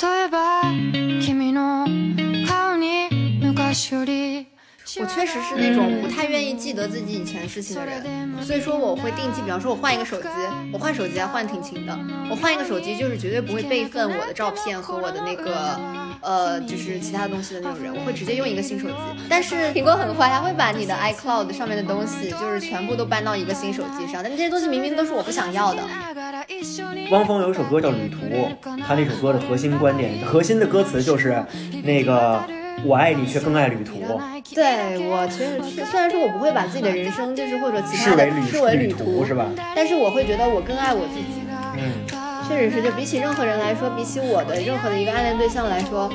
例えば君の顔に昔より我确实是那种不太愿意记得自己以前事情的人，所以说我会定期，比方说我换一个手机，我换手机还换挺勤的，我换一个手机就是绝对不会备份我的照片和我的那个 呃就是其他东西的那种人，我会直接用一个新手机。但是 苹果很坏，它会把你的 iCloud 上面的东西就是全部都搬到一个新手机上，但这些东西明明都是我不想要的。汪峰有一首歌叫《旅途》，他那首歌的核心观点、核心的歌词就是那个“我爱你却更爱旅途”。对我其实是虽然说我不会把自己的人生就是或者其他视为旅的视为旅旅途是吧？但是我会觉得我更爱我自己。嗯，确实是，就比起任何人来说，比起我的任何的一个暗恋对象来说，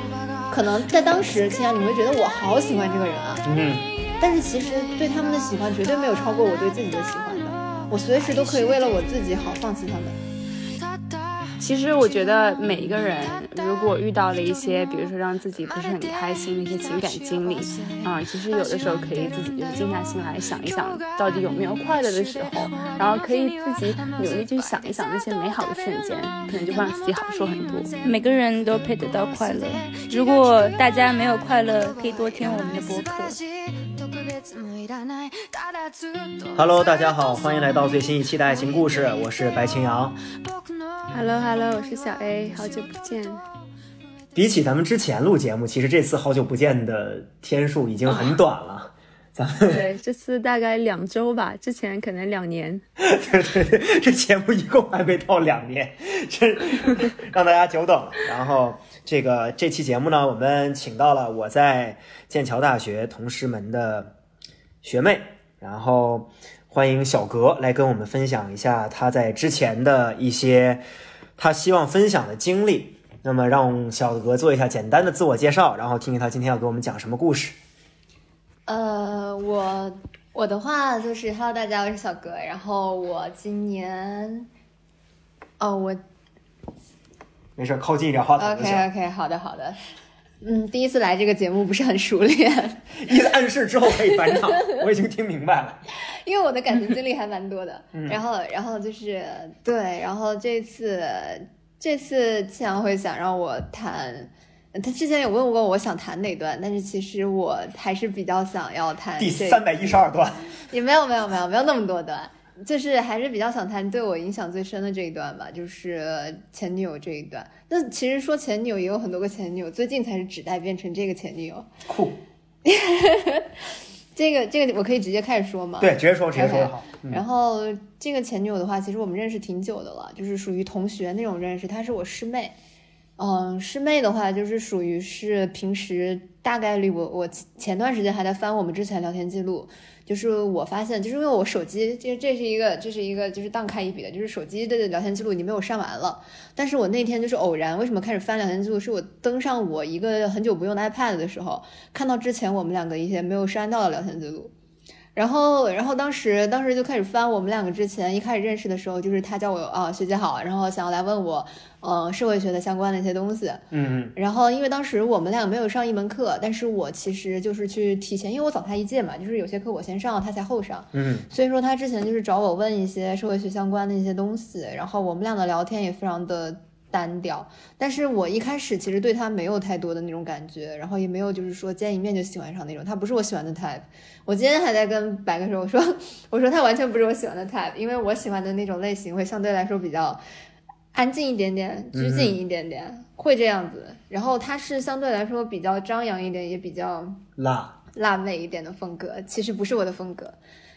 可能在当时，亲爱，你会觉得我好喜欢这个人啊。嗯，但是其实对他们的喜欢绝对没有超过我对自己的喜欢的。我随时都可以为了我自己好放弃他们。其实我觉得每一个人，如果遇到了一些，比如说让自己不是很开心的一些情感经历，啊、其实有的时候可以自己就是静下心来想一想，到底有没有快乐的时候，然后可以自己努力去想一想那些美好的瞬间，可能就会让自己好受很多。每个人都配得到快乐。如果大家没有快乐，可以多听我们的播客。Hello，大家好，欢迎来到最新一期的爱情故事，我是白青阳。Hello Hello，我是小 A，好久不见。比起咱们之前录节目，其实这次好久不见的天数已经很短了。咱 们对，这次大概两周吧，之前可能两年。对对对，这节目一共还没到两年，这让大家久等了。然后这个这期节目呢，我们请到了我在剑桥大学同师门的学妹，然后欢迎小格来跟我们分享一下他在之前的一些他希望分享的经历。那么让小格做一下简单的自我介绍，然后听听他今天要给我们讲什么故事。呃，我我的话就是，Hello，大家，我是小格。然后我今年，哦，我没事，靠近一点话筒就行。OK OK，好的好的。嗯，第一次来这个节目不是很熟练，意思暗示之后可以返场，我已经听明白了。因为我的感情经历还蛮多的。嗯。然后，然后就是对，然后这次这次庆阳会想让我谈，他之前有问过我想谈哪段，但是其实我还是比较想要谈第三百一十二段，也没有没有没有没有那么多段，就是还是比较想谈对我影响最深的这一段吧，就是前女友这一段。那其实说前女友也有很多个前女友，最近才是指代变成这个前女友。酷。这个这个我可以直接开始说吗？对，直接说，直接说然后这个前女友的话，其实我们认识挺久的了，就是属于同学那种认识。她是我师妹，嗯，师妹的话就是属于是平时大概率我我前段时间还在翻我们之前聊天记录，就是我发现，就是因为我手机这这是一个这是一个就是荡开一笔的，就是手机的聊天记录已经被我删完了。但是我那天就是偶然，为什么开始翻聊天记录？是我登上我一个很久不用的 iPad 的时候，看到之前我们两个一些没有删到的聊天记录。然后，然后当时当时就开始翻我们两个之前一开始认识的时候，就是他叫我啊学姐好，然后想要来问我，呃社会学的相关的一些东西。嗯然后因为当时我们俩没有上一门课，但是我其实就是去提前，因为我早他一届嘛，就是有些课我先上，他才后上。嗯所以说他之前就是找我问一些社会学相关的一些东西，然后我们俩的聊天也非常的单调，但是我一开始其实对他没有太多的那种感觉，然后也没有就是说见一面就喜欢上那种，他不是我喜欢的 type。我今天还在跟白哥说，我说我说他完全不是我喜欢的 type，因为我喜欢的那种类型会相对来说比较安静一点点，拘谨一点点，会这样子。然后他是相对来说比较张扬一点，也比较辣，辣妹一点的风格，其实不是我的风格，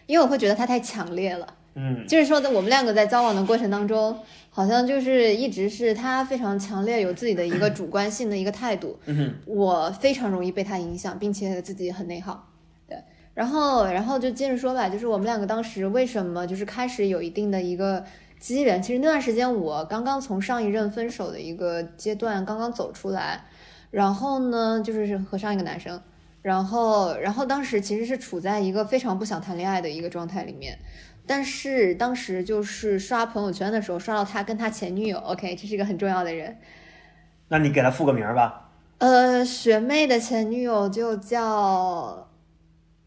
因为我会觉得他太强烈了。嗯就是说，在我们两个在交往的过程当中，好像就是一直是他非常强烈有自己的一个主观性的一个态度，嗯我非常容易被他影响，并且自己很内耗。对，然后然后就接着说吧，就是我们两个当时为什么就是开始有一定的一个机缘，其实那段时间我刚刚从上一任分手的一个阶段刚刚走出来，然后呢，就是和上一个男生。然后，然后当时其实是处在一个非常不想谈恋爱的一个状态里面，但是当时就是刷朋友圈的时候刷到他跟他前女友，OK，这是一个很重要的人。那你给他复个名儿吧。呃，学妹的前女友就叫，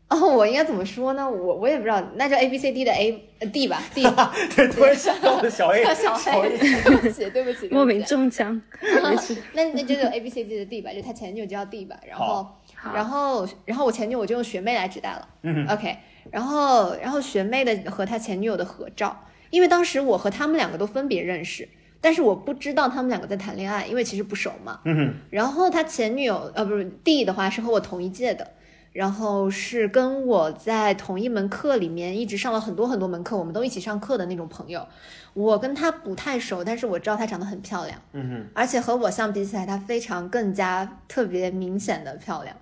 哦，我应该怎么说呢？我我也不知道，那就 A B C D 的 A 呃 D 吧，D。对，突然想到了小 A，小小 A，A，对不起，对不起，莫名中枪，没事。那那就 A B C D 的 D 吧，就他前女友就叫 D 吧，然后然后然后我前女友我就用学妹来指代了。嗯 OK，然后然后学妹的和他前女友的合照，因为当时我和他们两个都分别认识，但是我不知道他们两个在谈恋爱，因为其实不熟嘛。嗯哼，然后他前女友呃不是 D 的话是和我同一届的，然后是跟我在同一门课里面一直上了很多很多门课，我们都一起上课的那种朋友。我跟她不太熟，但是我知道她长得很漂亮，嗯哼，而且和我相比起来，她非常更加特别明显的漂亮，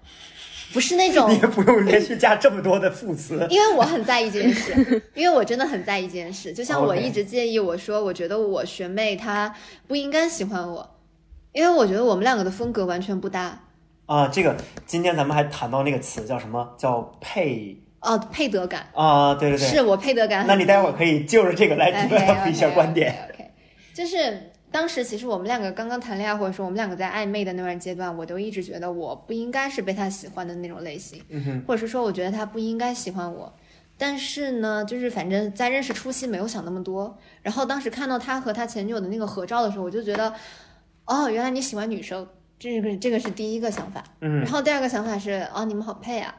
不是那种 你也不用连续加这么多的副词。因为我很在意这件事，因为我真的很在意这件事。就像我一直介意，我说我觉得我学妹她不应该喜欢我，因为我觉得我们两个的风格完全不搭。啊，这个今天咱们还谈到那个词叫什么？叫配哦，配得感啊，对对对。是我配得感。那你待会儿可以就着这个来 develop 一下观点。o k 就是当时其实我们两个刚刚谈恋爱，或者说我们两个在暧昧的那段阶段，我都一直觉得我不应该是被他喜欢的那种类型，或者是说我觉得他不应该喜欢我。但是呢，就是反正在认识初期没有想那么多，然后当时看到他和他前女友的那个合照的时候，我就觉得，哦，原来你喜欢女生，这个这个是第一个想法。嗯然后第二个想法是，哦，你们好配啊。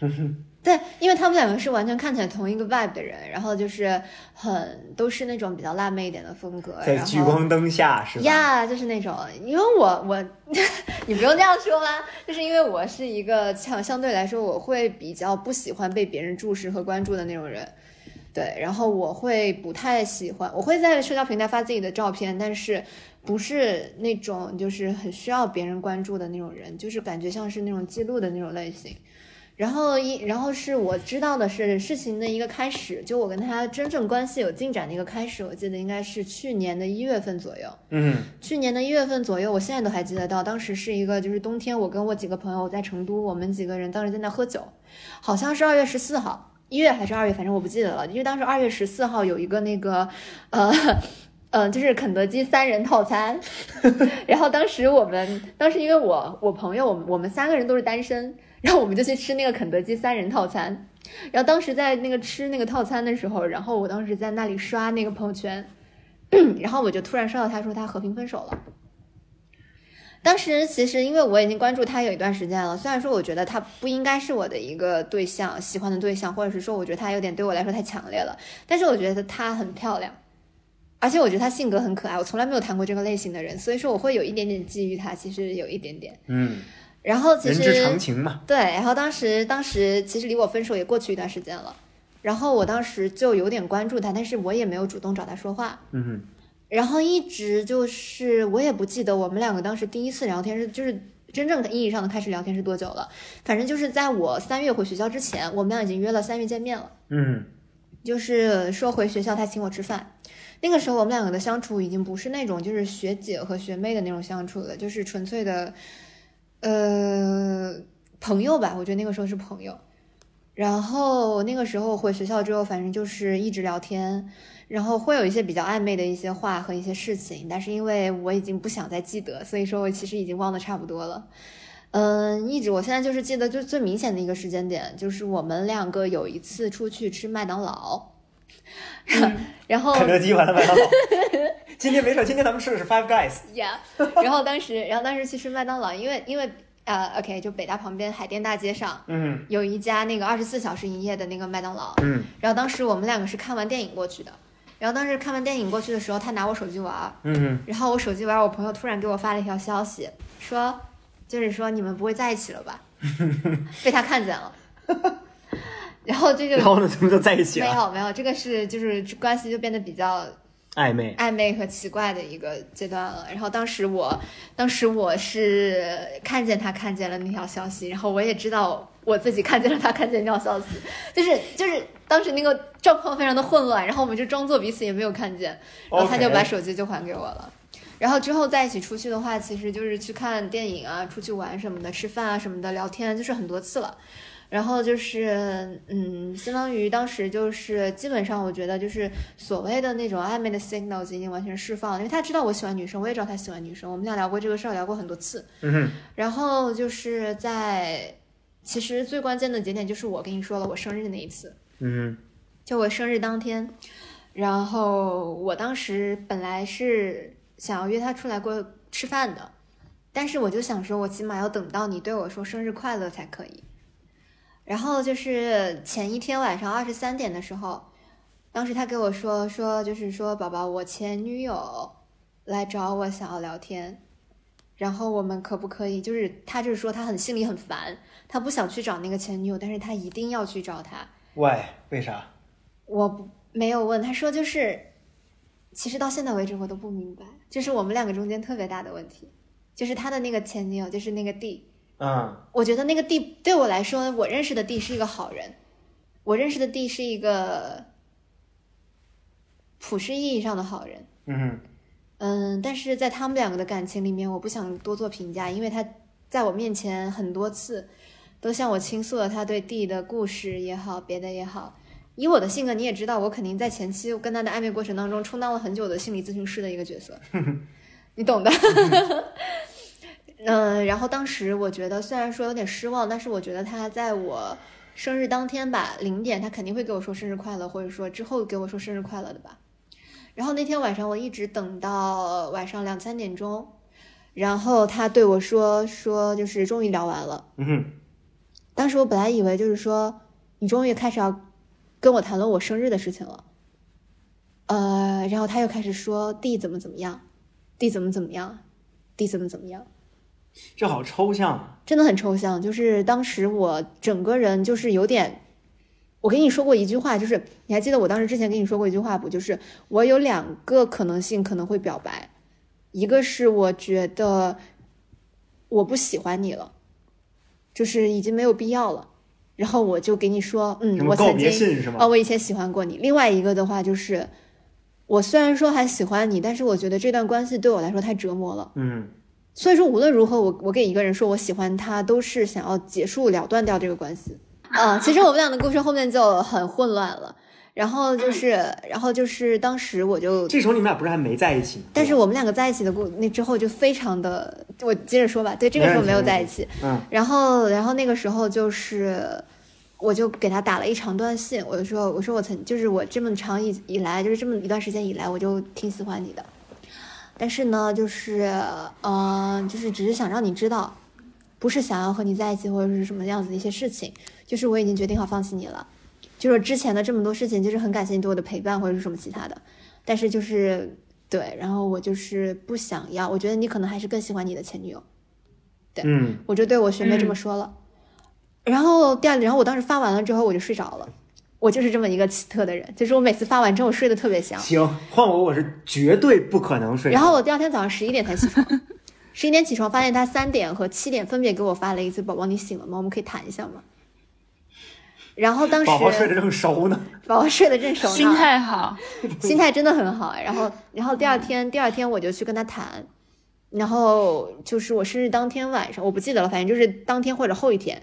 对，因为他们两个是完全看起来同一个 vibe 的人，然后就是很都是那种比较辣妹一点的风格，在聚光灯下是吧？呀就是那种，因为我我 你不用这样说啦，就是因为我是一个相相对来说我会比较不喜欢被别人注视和关注的那种人。对，然后我会不太喜欢，我会在社交平台发自己的照片，但是不是那种就是很需要别人关注的那种人，就是感觉像是那种记录的那种类型。然后一，然后是我知道的是事情的一个开始，就我跟他真正关系有进展的一个开始，我记得应该是去年的一月份左右。嗯去年的一月份左右，我现在都还记得到，当时是一个就是冬天，我跟我几个朋友在成都，我们几个人当时在那喝酒，好像是二月十四号，一月还是二月，反正我不记得了，因为当时二月十四号有一个那个呃。嗯，就是肯德基三人套餐，然后当时我们当时因为我我朋友我们我们三个人都是单身，然后我们就去吃那个肯德基三人套餐，然后当时在那个吃那个套餐的时候，然后我当时在那里刷那个朋友圈，然后我就突然刷到他说他和平分手了。当时其实因为我已经关注他有一段时间了，虽然说我觉得他不应该是我的一个对象，喜欢的对象，或者是说我觉得他有点对我来说太强烈了，但是我觉得她很漂亮，而且我觉得他性格很可爱，我从来没有谈过这个类型的人，所以说我会有一点点觊觎他，其实有一点点。嗯，然后其实人之常情嘛。对，然后当时当时其实离我分手也过去一段时间了，然后我当时就有点关注他，但是我也没有主动找他说话，嗯哼，然后一直就是我也不记得我们两个当时第一次聊天是就是真正意义上的开始聊天是多久了，反正就是在我三月回学校之前，我们俩已经约了三月见面了。嗯就是说回学校他请我吃饭，那个时候我们两个的相处已经不是那种就是学姐和学妹的那种相处了，就是纯粹的，呃，朋友吧。我觉得那个时候是朋友。然后那个时候回学校之后，反正就是一直聊天，然后会有一些比较暧昧的一些话和一些事情，但是因为我已经不想再记得，所以说我其实已经忘得差不多了。嗯，一直我现在就是记得就最明显的一个时间点，就是我们两个有一次出去吃麦当劳，然后肯德基完了 麦当劳。今天没事，今天咱们吃的是 Five Guys。呀然后当时，然后当时去吃麦当劳，因为因为呃，OK，就北大旁边海淀大街上嗯。有一家那个二十四小时营业的那个麦当劳，嗯。然后当时我们两个是看完电影过去的，然后当时看完电影过去的时候，他拿我手机玩儿，嗯，然后我手机玩儿，我朋友突然给我发了一条消息，说就是说你们不会在一起了吧？被他看见了，然后这就然后呢，他们就在一起了没，有没有，这个是就是关系就变得比较暧昧。暧昧和奇怪的一个阶段了。然后当时我，当时我是看见他看见了那条消息，然后我也知道我自己看见了他看见那条消息，就是就是当时那个状况非常的混乱，然后我们就装作彼此也没有看见，然后他就把手机就还给我了。然后之后在一起出去的话，其实就是去看电影啊、出去玩什么的、吃饭啊什么的、聊天，就是很多次了。然后就是，嗯，相当于当时就是基本上，我觉得就是所谓的那种暧昧的 signals 已经完全释放了，因为他知道我喜欢女生，我也知道他喜欢女生，我们俩聊过这个事儿，聊过很多次。嗯哼，然后就是在，其实最关键的节点就是我跟你说了我生日那一次，嗯就我生日当天，然后我当时本来是想要约他出来过吃饭的，但是我就想说，我起码要等到你对我说生日快乐才可以。然后就是前一天晚上二十三点的时候，当时他给我说说，就是说宝宝，我前女友来找我想要聊天，然后我们可不可以？就是他就是说他很心里很烦，他不想去找那个前女友，但是他一定要去找他。喂，为啥？我不没有问，他说就是，其实到现在为止我都不明白，就是我们两个中间特别大的问题，就是他的那个前女友，就是那个 D，嗯。我觉得那个 D 对我来说，我认识的 D 是一个好人，我认识的 D 是一个普世意义上的好人，嗯。嗯，但是在他们两个的感情里面，我不想多做评价，因为他在我面前很多次都向我倾诉了他对 D 的故事也好，别的也好。以我的性格，你也知道，我肯定在前期跟他的暧昧过程当中充当了很久的心理咨询师的一个角色，你懂的。嗯，然后当时我觉得虽然说有点失望，但是我觉得他在我生日当天吧，零点他肯定会给我说生日快乐，或者说之后给我说生日快乐的吧。然后那天晚上我一直等到晚上两三点钟，然后他对我说说就是终于聊完了。嗯当时我本来以为就是说你终于开始要跟我谈论我生日的事情了，呃，然后他又开始说 D 怎么怎么样，D 怎么怎么样，D 怎么怎么样。这好抽象啊。真的很抽象。就是当时我整个人就是有点，我跟你说过一句话，就是你还记得我当时之前跟你说过一句话不？就是我有两个可能性可能会表白，一个是我觉得我不喜欢你了，就是已经没有必要了，然后我就给你说，嗯我曾经信是吗？哦，我以前喜欢过你。另外一个的话就是，我虽然说还喜欢你，但是我觉得这段关系对我来说太折磨了。嗯所以说，无论如何，我我给一个人说我喜欢他，都是想要结束了断掉这个关系。啊、其实我们俩的故事后面就很混乱了。然后就是，然后就是当时我就，这时候你们俩不是还没在一起吗？但是我们两个在一起的故那之后就非常的，我接着说吧。对，这个时候没有在一起。嗯然后，然后那个时候就是，我就给他打了一长段信，我就说，我说我曾就是我这么长以以来，就是这么一段时间以来，我就挺喜欢你的，但是呢，就是，嗯、就是只是想让你知道，不是想要和你在一起或者是什么样子的一些事情，就是我已经决定好放弃你了，就是之前的这么多事情，就是很感谢你对我的陪伴或者是什么其他的，但是就是对，然后我就是不想要，我觉得你可能还是更喜欢你的前女友。嗯我就对我学妹这么说了。然后第二，然后我当时发完了之后我就睡着了。我就是这么一个奇特的人，就是我每次发完之后睡得特别香。行，换我我是绝对不可能睡。然后我第二天早上十一点才起床，十一点起床发现他三点和七点分别给我发了一次“宝宝你醒了吗？我们可以谈一下吗？”然后当时宝宝睡得正熟呢，宝宝睡得正熟呢，心态好，心态真的很好。然后，然后第二天，第二天我就去跟他谈，然后就是我生日当天晚上，我不记得了，反正就是当天或者后一天，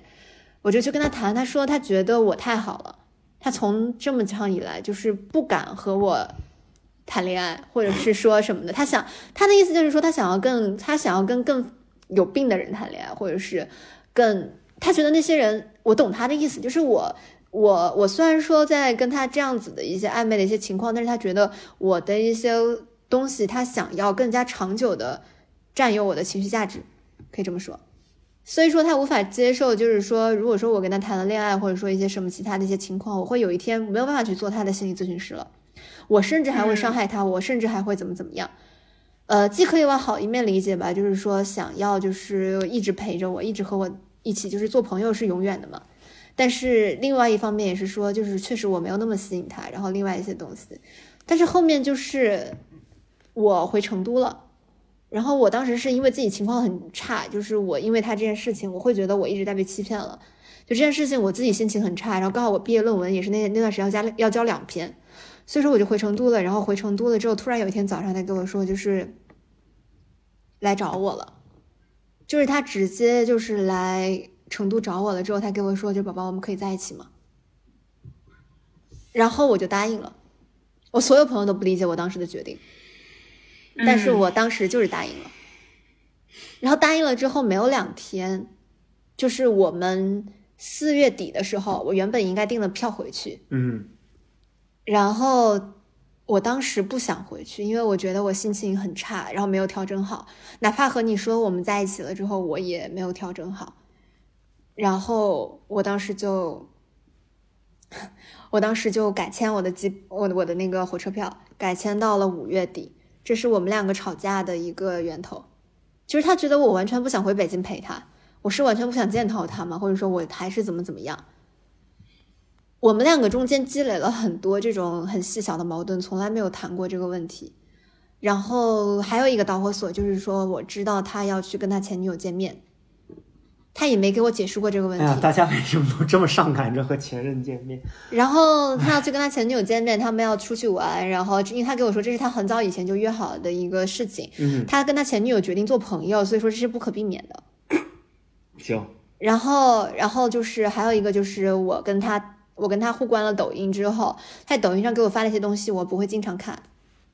我就去跟他谈。他说他觉得我太好了，他从这么长以来就是不敢和我谈恋爱，或者是说什么的。他想他的意思就是说，他想要更他想要跟更有病的人谈恋爱，或者是更他觉得那些人，我懂他的意思，就是我。我我虽然说在跟他这样子的一些暧昧的一些情况，但是他觉得我的一些东西，他想要更加长久的占有我的情绪价值，可以这么说。所以说他无法接受，就是说，如果说我跟他谈了恋爱，或者说一些什么其他的一些情况，我会有一天没有办法去做他的心理咨询师了，我甚至还会伤害他，我甚至还会怎么怎么样。呃，既可以往好一面理解吧，就是说想要就是一直陪着我，一直和我一起就是做朋友是永远的嘛。但是另外一方面也是说，就是确实我没有那么吸引他，然后另外一些东西，但是后面就是我回成都了，然后我当时是因为自己情况很差，就是我因为他这件事情，我会觉得我一直在被欺骗了，就这件事情我自己心情很差，然后刚好我毕业论文也是那那段时间要加要交两篇，所以说我就回成都了，然后回成都了之后，突然有一天早上他跟我说就是来找我了，就是他直接就是来。成都找我了之后，他跟我说：“就宝宝，我们可以在一起吗？”然后我就答应了。我所有朋友都不理解我当时的决定，但是我当时就是答应了。然后答应了之后没有两天，就是我们四月底的时候，我原本应该订了票回去，嗯然后我当时不想回去，因为我觉得我心情很差，然后没有调整好。哪怕和你说我们在一起了之后，我也没有调整好。然后我当时就，我当时就改签我的机，我的我的那个火车票，改签到了五月底。这是我们两个吵架的一个源头，就是他觉得我完全不想回北京陪他，我是完全不想见到他吗？或者说我还是怎么怎么样？我们两个中间积累了很多这种很细小的矛盾，从来没有谈过这个问题。然后还有一个导火索就是说，我知道他要去跟他前女友见面，他也没给我解释过这个问题。大家为什么都这么上赶着和前任见面？然后他要去跟他前女友见面，他们要出去玩。然后因为他给我说这是他很早以前就约好的一个事情，嗯，他跟他前女友决定做朋友，所以说这是不可避免的。行，然后，然后就是还有一个就是我跟他，我跟他互关了抖音之后，他在抖音上给我发了一些东西，我不会经常看，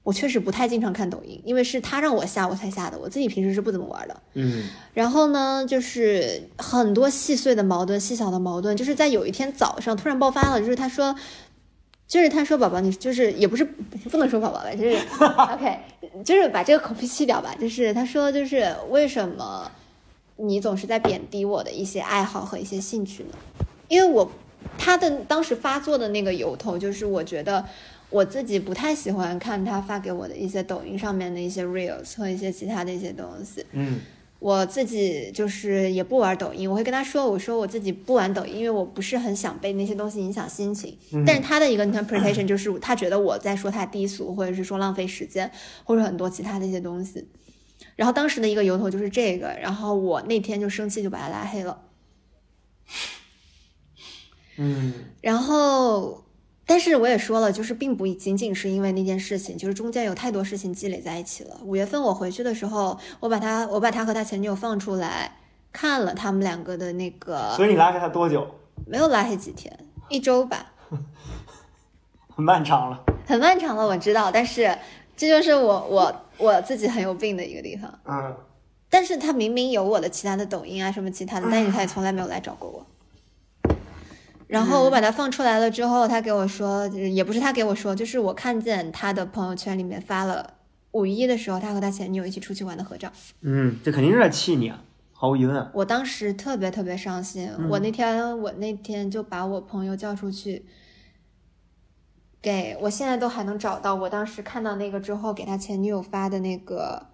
我确实不太经常看抖音，因为是他让我下我才下的，我自己平时是不怎么玩的。嗯然后呢，就是很多细碎的矛盾、细小的矛盾，就是在有一天早上突然爆发了，就是他说。就是他说宝宝，你就是也不是不能说宝宝吧，就是 OK，就是把这个口癖去掉吧。就是他说，就是为什么你总是在贬低我的一些爱好和一些兴趣呢？因为我他的当时发作的那个由头，就是我觉得我自己不太喜欢看他发给我的一些抖音上面的一些 reels 和一些其他的一些东西。嗯我自己就是也不玩抖音，我会跟他说，我说我自己不玩抖音，因为我不是很想被那些东西影响心情。但是他的一个 interpretation 就是他觉得我在说他低俗，或者是说浪费时间，或者很多其他的一些东西。然后当时的一个由头就是这个，然后我那天就生气，就把他拉黑了。嗯然后，但是我也说了，就是并不仅仅是因为那件事情，就是中间有太多事情积累在一起了。五月份我回去的时候，我把他，我把他和他前女友放出来，看了他们两个的那个，所以你拉黑他多久？没有拉黑几天，一周吧，很漫长了。很漫长了，我知道，但是这就是我我我自己很有病的一个地方。嗯但是他明明有我的其他的抖音啊什么其他的，但是他也从来没有来找过我。然后我把他放出来了之后，他给我说，也不是他给我说，就是我看见他的朋友圈里面发了五一的时候他和他前女友一起出去玩的合照。嗯，这肯定是在气你啊，毫无疑问。我当时特别特别伤心，我那天我那天就把我朋友叫出去，给我现在都还能找到我当时看到那个之后给他前女友发的那个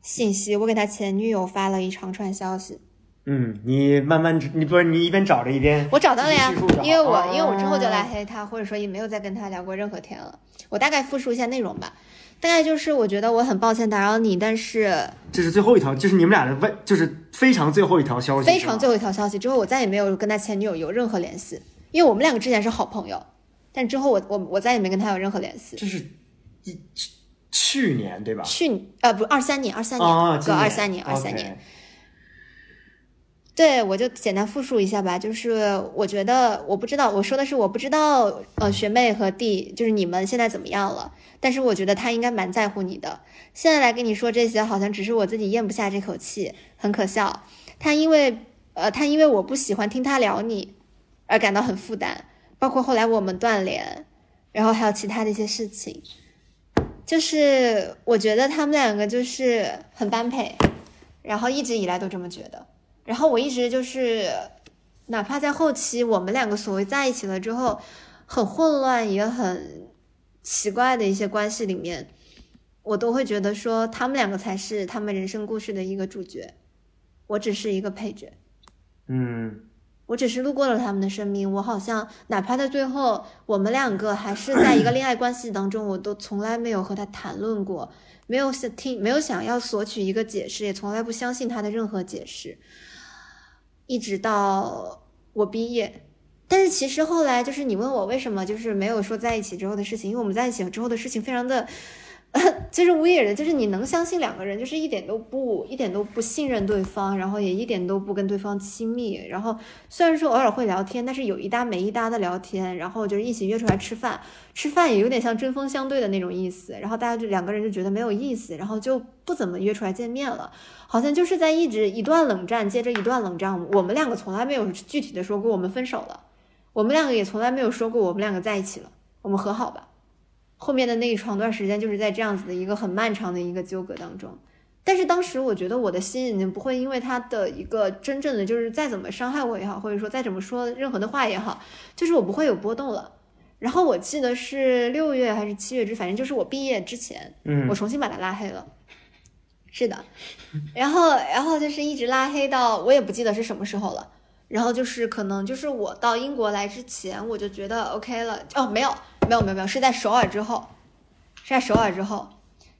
信息，我给他前女友发了一长串消息，嗯，你慢慢，你不是你一边找着一边，我找到了呀因为我、哦因为我之后就拉黑他，或者说也没有再跟他聊过任何天了。我大概复述一下内容吧，大概就是我觉得我很抱歉打扰你，但是这是最后一条，就是你们俩的问，就是非常最后一条消息，非常最后一条消息之后，我再也没有跟他前女友有任何联系，因为我们两个之前是好朋友，但之后我我我再也没跟他有任何联系。这是一去去年对吧？去呃不二三年二三年啊，哥二三年二三年，对，我就简单复述一下吧。就是我觉得，我不知道，我说的是我不知道，呃，学妹和弟，就是你们现在怎么样了？但是我觉得他应该蛮在乎你的。现在来跟你说这些，好像只是我自己咽不下这口气，很可笑。他因为，呃，他因为我不喜欢听他聊你，而感到很负担，包括后来我们断联，然后还有其他的一些事情。就是我觉得他们两个就是很般配，然后一直以来都这么觉得。然后我一直就是，哪怕在后期我们两个所谓在一起了之后，很混乱也很奇怪的一些关系里面，我都会觉得说他们两个才是他们人生故事的一个主角，我只是一个配角。嗯我只是路过了他们的生命，我好像哪怕在最后我们两个还是在一个恋爱关系当中，我都从来没有和他谈论过，没有想听，没有想要索取一个解释，也从来不相信他的任何解释，一直到我毕业。但是其实后来就是你问我为什么就是没有说在一起之后的事情，因为我们在一起之后的事情非常的就是 weird 的，就是你能相信两个人就是一点都不一点都不信任对方，然后也一点都不跟对方亲密，然后虽然说偶尔会聊天，但是有一搭没一搭的聊天，然后就是一起约出来吃饭，吃饭也有点像针锋相对的那种意思，然后大家就两个人就觉得没有意思，然后就不怎么约出来见面了，好像就是在一直一段冷战接着一段冷战，我们两个从来没有具体的说过我们分手了，我们两个也从来没有说过我们两个在一起了，我们和好吧。后面的那一长段时间就是在这样子的一个很漫长的一个纠葛当中，但是当时我觉得我的心已经不会因为他的一个真正的就是再怎么伤害我也好，或者说再怎么说任何的话也好，就是我不会有波动了。然后我记得是六月还是七月之，反正就是我毕业之前，嗯我重新把他拉黑了。是的，然后然后就是一直拉黑到我也不记得是什么时候了。然后就是可能就是我到英国来之前，我就觉得 OK 了。哦，没有没有没有没有，是在首尔之后，是在首尔之后，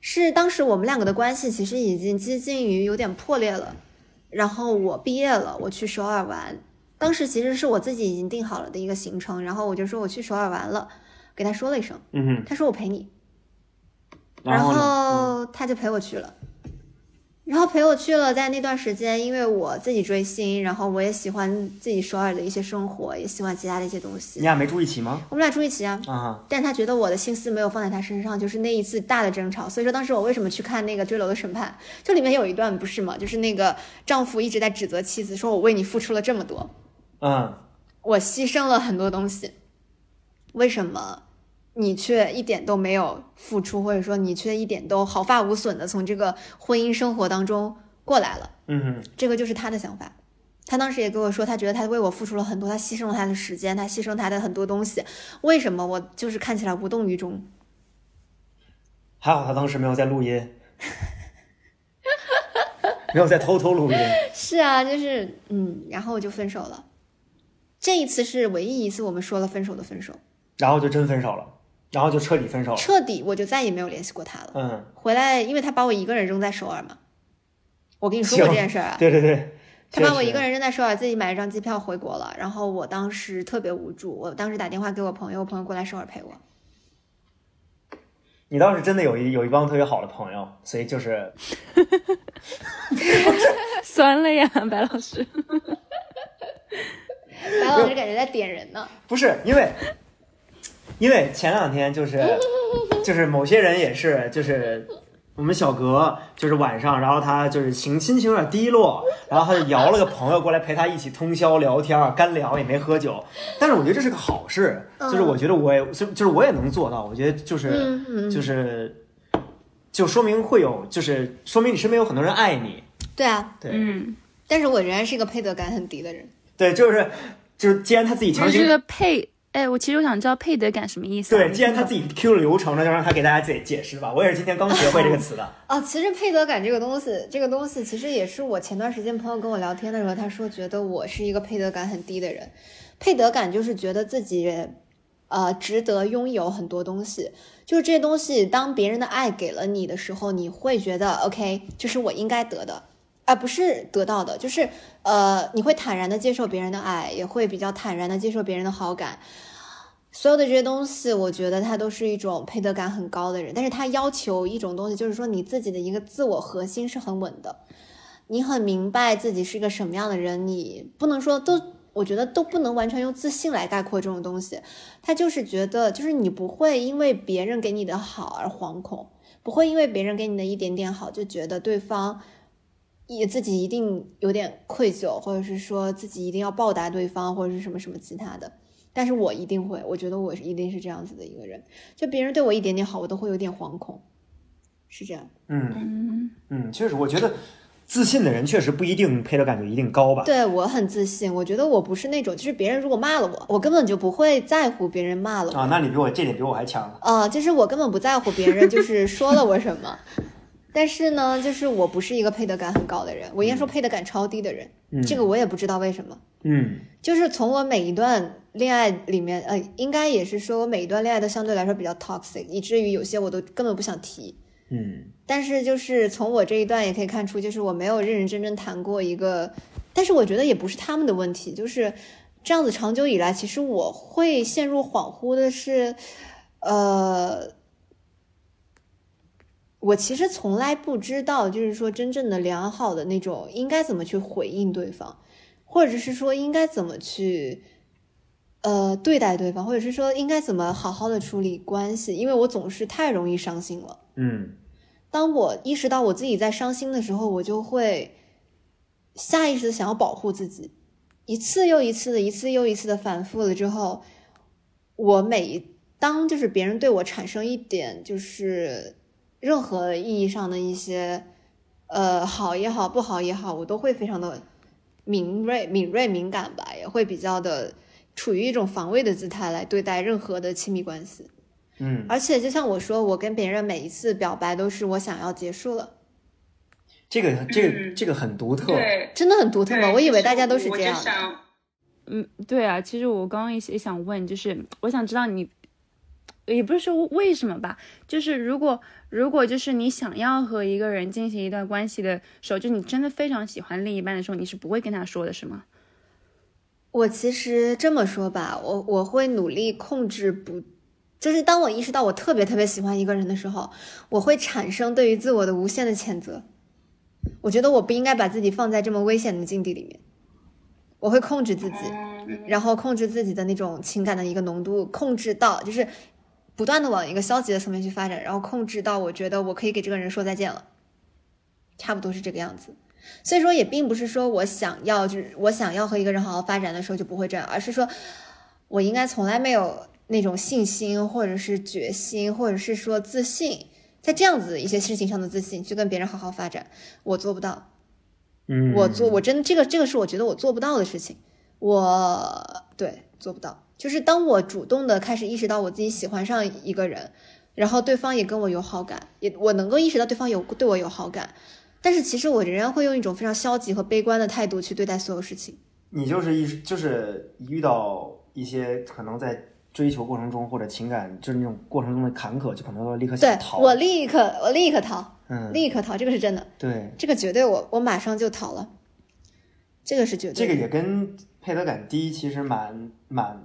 是当时我们两个的关系其实已经接近于有点破裂了。然后我毕业了，我去首尔玩，当时其实是我自己已经定好了的一个行程，然后我就说我去首尔玩了，给他说了一声，嗯哼，他说我陪你，然？后他就陪我去了，然后陪我去了，在那段时间，因为我自己追星，然后我也喜欢自己首尔的一些生活，也喜欢其他的一些东西你。俩没住一起吗？我们俩住一起啊，啊哈，但他觉得我的心思没有放在他身上，就是那一次大的争吵。所以说当时我为什么去看那个《坠楼的审判》，就里面有一段不是吗？就是那个丈夫一直在指责妻子，说我为你付出了这么多，嗯，我牺牲了很多东西，为什么你却一点都没有付出，或者说你却一点都毫发无损的从这个婚姻生活当中过来了？嗯，这个就是他的想法。他当时也跟我说，他觉得他为我付出了很多，他牺牲了他的时间，他牺牲他的很多东西，为什么我就是看起来无动于衷？还好他当时没有在录音，没有在偷偷录音。是啊，就是嗯，然后我就分手了。这一次是唯一一次我们说了分手的分手，然后就真分手了，然后就彻底分手了。彻底我就再也没有联系过他了。嗯，回来，因为他把我一个人扔在首尔嘛。我跟你说过这件事儿啊，对对对，他把我一个人扔在首尔，自己买了张机票回国了。然后我当时特别无助，我当时打电话给我朋友，我朋友过来首尔陪我。你倒是真的有一有一帮特别好的朋友，所以就是 酸了呀，白老师。白老师感觉在点人呢。不是因为，因为前两天就是 就是某些人也是就是我们小格就是晚上，然后他就是情心情有点低落，然后他就摇了个朋友过来陪他一起通宵聊天，干聊也没喝酒，但是我觉得这是个好事，就是我觉得我也就就是我也能做到，我觉得就是就是就说明会有就是说明你身边有很多人爱你，对啊，对。嗯，但是我仍然是一个配得感很低的人。对，就是就是既然他自己强行这个配，哎，我其实我想知道配得感什么意思、啊？对，既然他自己 Q 了流程，那就让他给大家解解释吧。我也是今天刚学会这个词的。哦，其实配得感这个东西，这个东西其实也是我前段时间朋友跟我聊天的时候，他说觉得我是一个配得感很低的人。配得感就是觉得自己，呃，值得拥有很多东西。就是这些东西，当别人的爱给了你的时候，你会觉得 OK，这是我应该得的，而不是得到的。就是呃，你会坦然的接受别人的爱，也会比较坦然的接受别人的好感。所有的这些东西，我觉得他都是一种配得感很高的人，但是他要求一种东西，就是说你自己的一个自我核心是很稳的，你很明白自己是一个什么样的人，你不能说都，我觉得都不能完全用自信来概括这种东西。他就是觉得，就是你不会因为别人给你的好而惶恐，不会因为别人给你的一点点好就觉得对方也自己一定有点愧疚，或者是说自己一定要报答对方，或者是什么什么其他的。但是我一定会，我觉得我是一定是这样子的一个人，就别人对我一点点好，我都会有点惶恐，是这样。嗯嗯，嗯，确实，我觉得自信的人确实不一定配得感就一定高吧。对我很自信，我觉得我不是那种，就是别人如果骂了我，我根本就不会在乎别人骂了我。啊，那你比我这点比我还强。啊、就是我根本不在乎别人就是说了我什么，但是呢，就是我不是一个配得感很高的人，我应该说配得感超低的人，嗯，这个我也不知道为什么。嗯就是从我每一段恋爱里面，呃，应该也是说我每一段恋爱都相对来说比较 toxic，以至于有些我都根本不想提。嗯但是就是从我这一段也可以看出，就是我没有认认真真谈过一个，但是我觉得也不是他们的问题，就是这样子长久以来，其实我会陷入恍惚的是，呃，我其实从来不知道，就是说真正的良好的那种应该怎么去回应对方，或者是说应该怎么去呃对待对方，或者是说应该怎么好好的处理关系，因为我总是太容易伤心了。嗯当我意识到我自己在伤心的时候，我就会下意识的想要保护自己，一次又一次的，一次又一次的反复了之后，我每一当就是别人对我产生一点就是任何意义上的一些呃好也好，不好也好，我都会非常的敏锐、敏锐、敏感吧，也会比较的处于一种防卫的姿态来对待任何的亲密关系。嗯，而且就像我说，我跟别人每一次表白都是我想要结束了，这个这个嗯这个很独特。对，真的很独特吗？我以为大家都是这样的。嗯，对啊，其实我刚刚也也想问，就是我想知道你，也不是说为什么吧，就是如果如果就是你想要和一个人进行一段关系的时候，就你真的非常喜欢另一半的时候，你是不会跟他说的，是吗？我其实这么说吧，我我会努力控制不，就是当我意识到我特别特别喜欢一个人的时候，我会产生对于自我的无限的谴责。我觉得我不应该把自己放在这么危险的境地里面，我会控制自己，嗯然后控制自己的那种情感的一个浓度，控制到就是不断的往一个消极的层面去发展，然后控制到我觉得我可以给这个人说再见了，差不多是这个样子。所以说也并不是说我想要就是我想要和一个人好好发展的时候就不会这样，而是说我应该从来没有那种信心或者是决心或者是说自信，在这样子一些事情上的自信去跟别人好好发展，我做不到。嗯，我做我真的这个这个是我觉得我做不到的事情，我对做不到。就是当我主动的开始意识到我自己喜欢上一个人，然后对方也跟我有好感，也我能够意识到对方有对我有好感，但是其实我仍然会用一种非常消极和悲观的态度去对待所有事情。你就是一就是遇到一些可能在追求过程中或者情感就是那种过程中的坎坷，就可能要立刻对想逃。我立刻我立刻逃，嗯，立刻逃，这个是真的，对，这个绝对我我马上就逃了，这个是绝对。这个也跟配得感低其实蛮蛮，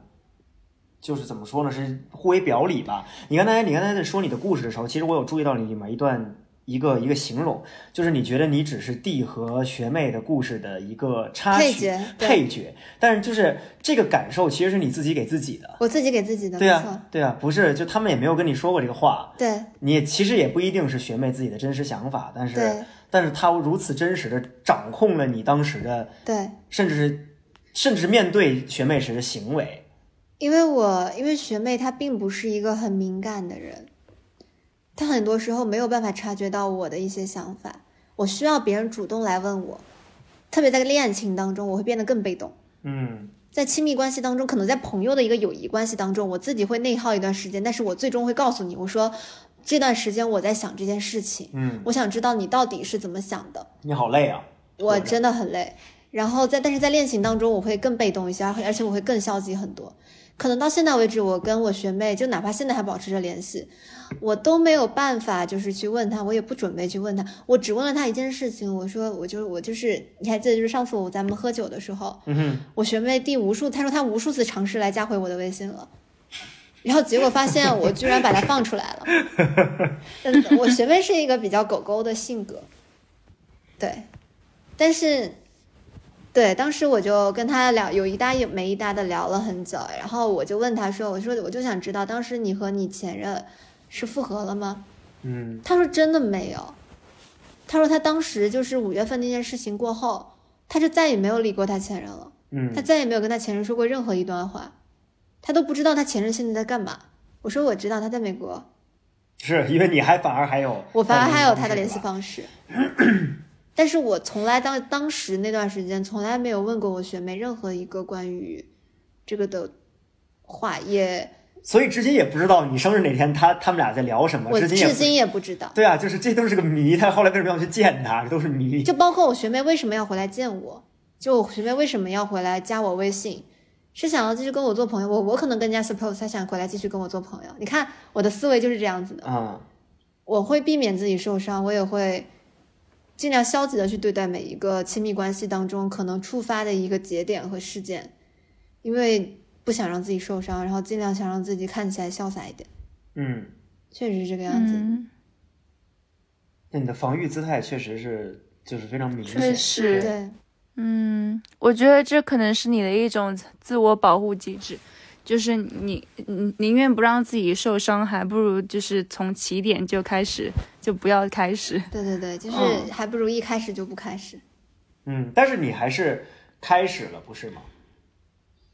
就是怎么说呢，是互为表里吧。你刚才你刚才在说你的故事的时候，其实我有注意到你里面一段一个一个形容，就是你觉得你只是弟和学妹的故事的一个插曲配角配角，但是就是这个感受其实是你自己给自己的。我自己给自己的，对啊，对啊，不是，就他们也没有跟你说过这个话，对你也其实也不一定是学妹自己的真实想法，但是但是他如此真实的掌控了你当时的，对。甚至是甚至是面对学妹时的行为，因为我因为学妹她并不是一个很敏感的人，她很多时候没有办法察觉到我的一些想法，我需要别人主动来问我，特别在恋情当中，我会变得更被动。嗯在亲密关系当中，可能在朋友的一个友谊关系当中，我自己会内耗一段时间，但是我最终会告诉你，我说这段时间我在想这件事情，嗯，我想知道你到底是怎么想的。你好累啊，我真的很累。然后在但是在恋情当中，我会更被动一些，而而且我会更消极很多。可能到现在为止，我跟我学妹，就哪怕现在还保持着联系，我都没有办法，就是去问她，我也不准备去问她。我只问了她一件事情，我说我就我就是，你还记得就是上次我咱们喝酒的时候，我学妹第无数，她说她无数次尝试来加回我的微信了，然后结果发现我居然把她放出来了。嗯，我学妹是一个比较狗狗的性格，对，但是，对，当时我就跟他聊，有一搭有没一搭的聊了很久，然后我就问他说，我说我就想知道，当时你和你前任是复合了吗？嗯他说真的没有，他说他当时就是五月份那件事情过后，他就再也没有理过他前任了。嗯他再也没有跟他前任说过任何一段话，他都不知道他前任现在在干嘛。我说我知道他在美国，是因为你还反而还有，我反而还有他的联系系，方式，但是我从来当当时那段时间从来没有问过我学妹任何一个关于这个的话，也所以至今也不知道你生日那天他他们俩在聊什么，我至今也不至今也不知道。对啊，就是这都是个谜，他后来为什么要去见他，这都是谜。就包括我学妹为什么要回来见我，就我学妹为什么要回来加我微信，是想要继续跟我做朋友。我我可能更加 suppose 他想回来继续跟我做朋友。你看我的思维就是这样子的，嗯我会避免自己受伤，我也会尽量消极的去对待每一个亲密关系当中可能触发的一个节点和事件，因为不想让自己受伤，然后尽量想让自己看起来潇洒一点。嗯，确实是这个样子。嗯，那你的防御姿态确实是就是非常明确显。实，对，嗯，我觉得这可能是你的一种自我保护机制，就是你你宁愿不让自己受伤，还不如就是从起点就开始，就不要开始。对对对，就是嗯还不如一开始就不开始。嗯，但是你还是开始了，不是吗？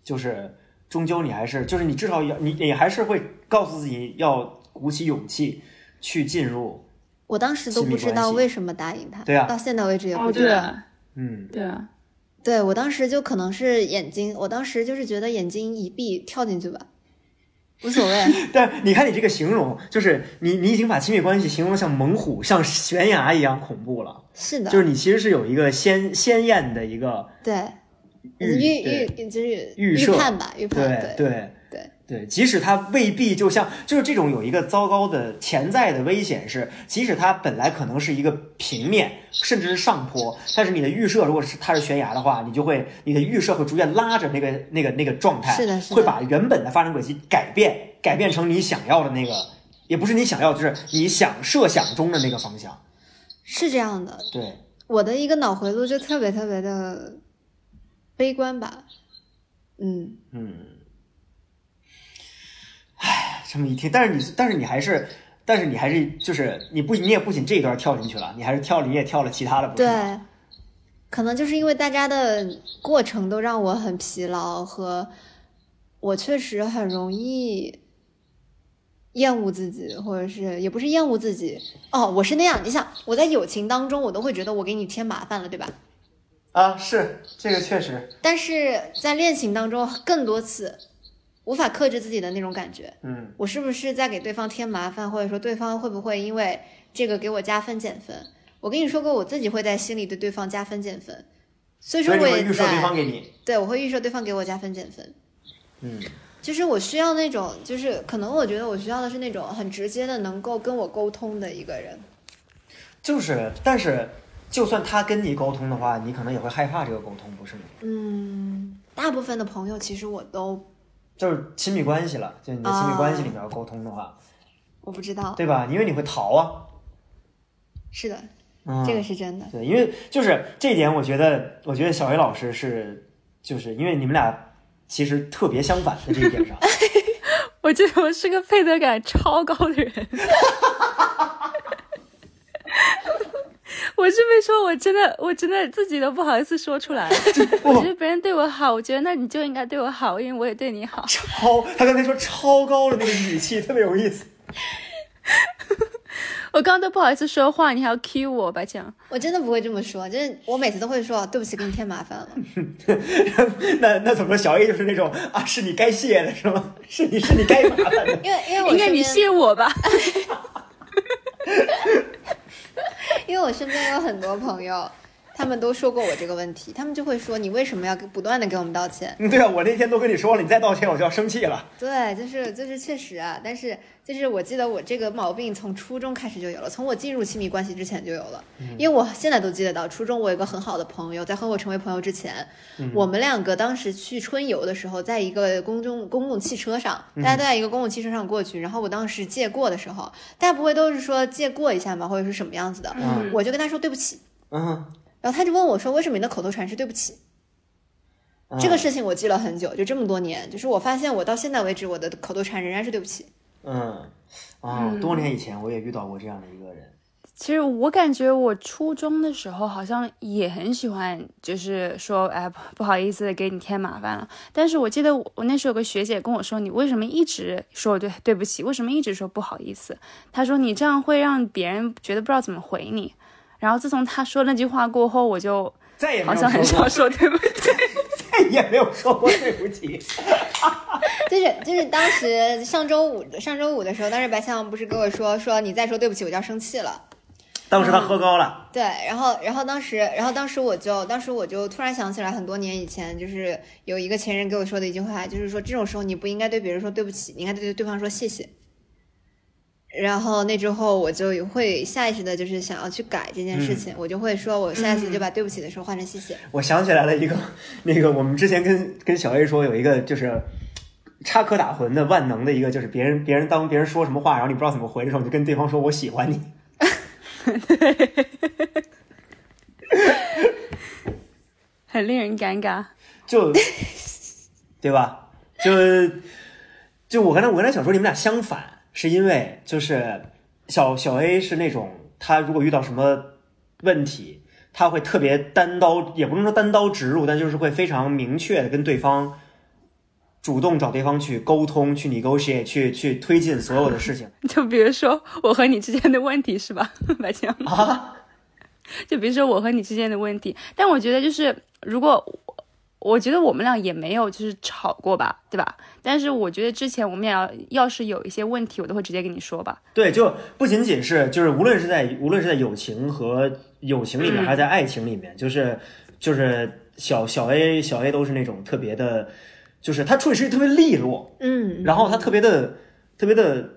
就是终究你还是，就是你至少要你你还是会告诉自己要鼓起勇气去进入，我当时都不知道为什么答应他，对啊到现在为止也不哦，知道。对啊，嗯，对啊，对我当时就可能是眼睛，我当时就是觉得眼睛一闭跳进去吧，无所谓。但你看你这个形容，就是你你已经把亲密关系形容像猛虎、像悬崖一样恐怖了，是的，就是你其实是有一个鲜鲜艳的一个对预预就是预预判吧，预判对对对对对，即使它未必就像，就是这种有一个糟糕的潜在的危险是，即使它本来可能是一个平面，甚至是上坡，但是你的预设如果是它是悬崖的话，你就会你的预设会逐渐拉着那个那个那个状态，是的是的会把原本的发展轨迹改变，改变成你想要的那个，也不是你想要，就是你想设想中的那个方向。是这样的。对，我的一个脑回路就特别特别的悲观吧，嗯，嗯，唉，这么一听，但是你但是你还是。但是你还是就是你不你也不仅这一段跳进去了，你还是跳了你也跳了其他的，部分？对，可能就是因为大家的过程都让我很疲劳，和我确实很容易厌恶自己，或者是也不是厌恶自己哦，我是那样。你想，我在友情当中，我都会觉得我给你添麻烦了，对吧？啊，是这个确实，但是在恋情当中，更多次无法克制自己的那种感觉。嗯，我是不是在给对方添麻烦，或者说对方会不会因为这个给我加分减分？我跟你说过，我自己会在心里对对方加分减分，所以说我也会预设对方在给你，对我会预设对方给我加分减分。嗯就是我需要那种，就是可能我觉得我需要的是那种很直接的能够跟我沟通的一个人。就是，但是就算他跟你沟通的话，你可能也会害怕这个沟通，不是吗？嗯，大部分的朋友其实我都就是亲密关系了，就你的亲密关系里面要沟通的话，我不知道，对吧？因为你会逃啊，是的，嗯，这个是真的。对，因为就是这一点，我觉得，我觉得小薇老师是，就是因为你们俩其实特别相反的这一点上，我觉得我是个配得感超高的人。我这么说，我真的，我真的自己都不好意思说出来。我觉得别人对我好，我觉得那你就应该对我好，因为我也对你好。超，他刚才说超高的那个语气特别有意思。我刚刚都不好意思说话，你还要 cue 我，白强。我真的不会这么说，就是我每次都会说对不起，给你添麻烦了。那那怎么说？小 A 就是那种啊，是你该谢的是吗？是你是你该麻烦的。因为因为我应该你谢我吧？因为我身边有很多朋友，他们都说过我这个问题，他们就会说你为什么要不断的给我们道歉？嗯，对啊，我那天都跟你说了，你再道歉我就要生气了。对，就是就是确实啊，但是就是我记得我这个毛病从初中开始就有了，从我进入亲密关系之前就有了，因为我现在都记得到，初中我有个很好的朋友，在和我成为朋友之前，我们两个当时去春游的时候，在一个公众公共汽车上，大家都在一个公共汽车上过去，然后我当时借过的时候，大家不会都是说借过一下嘛，或者是什么样子的，嗯我就跟他说对不起。嗯，然后他就问我说：“为什么你的口头禅是对不起？”嗯这个事情我记了很久，就这么多年，就是我发现我到现在为止，我的口头禅仍然是对不起。嗯啊，多年以前我也遇到过这样的一个人。其实我感觉我初中的时候好像也很喜欢，就是说，哎，不不好意思给你添麻烦了。但是我记得我我那时候有个学姐跟我说，你为什么一直说对对不起？为什么一直说不好意思？她说你这样会让别人觉得不知道怎么回你。然后自从他说那句话过后，我就再也没有好像很少说对不起。再也没有说过对不起。就是就是当时上周五上周五的时候，当时白象不是跟我说说你再说对不起我就要生气了。当时他喝高了，对，然后然后当时然后当时我就当时我就突然想起来很多年以前，就是有一个前任给我说的一句话，就是说这种时候你不应该对别人说对不起，你应该对对方说谢谢。然后那之后我就会下意识的就是想要去改这件事情，我就会说我下一次就把对不起的时候换成谢谢。我想起来了一个，那个我们之前跟跟小 A 说有一个就是插科打诨的万能的一个，就是别人别人当别人说什么话，然后你不知道怎么回的时候，你就跟对方说我喜欢你。很令人尴尬。就对吧？就就我刚才我刚才想说你们俩相反，是因为就是小小 A 是那种他如果遇到什么问题，他会特别单刀，也不能说单刀直入，但就是会非常明确的跟对方主动找对方去沟通、去 negotiate、去去推进所有的事情 就比如说我和你之间的问题是吧，白强？啊。就比如说我和你之间的问题，但我觉得就是如果我我觉得我们俩也没有就是吵过吧，对吧？但是我觉得之前我们俩要是有一些问题，我都会直接跟你说吧。对，就不仅仅是就是无论是在无论是在友情和友情里面，嗯还是在爱情里面，就是就是小小 A 小 A 都是那种特别的，就是他处理事情特别利落，嗯，然后他特别的特别的，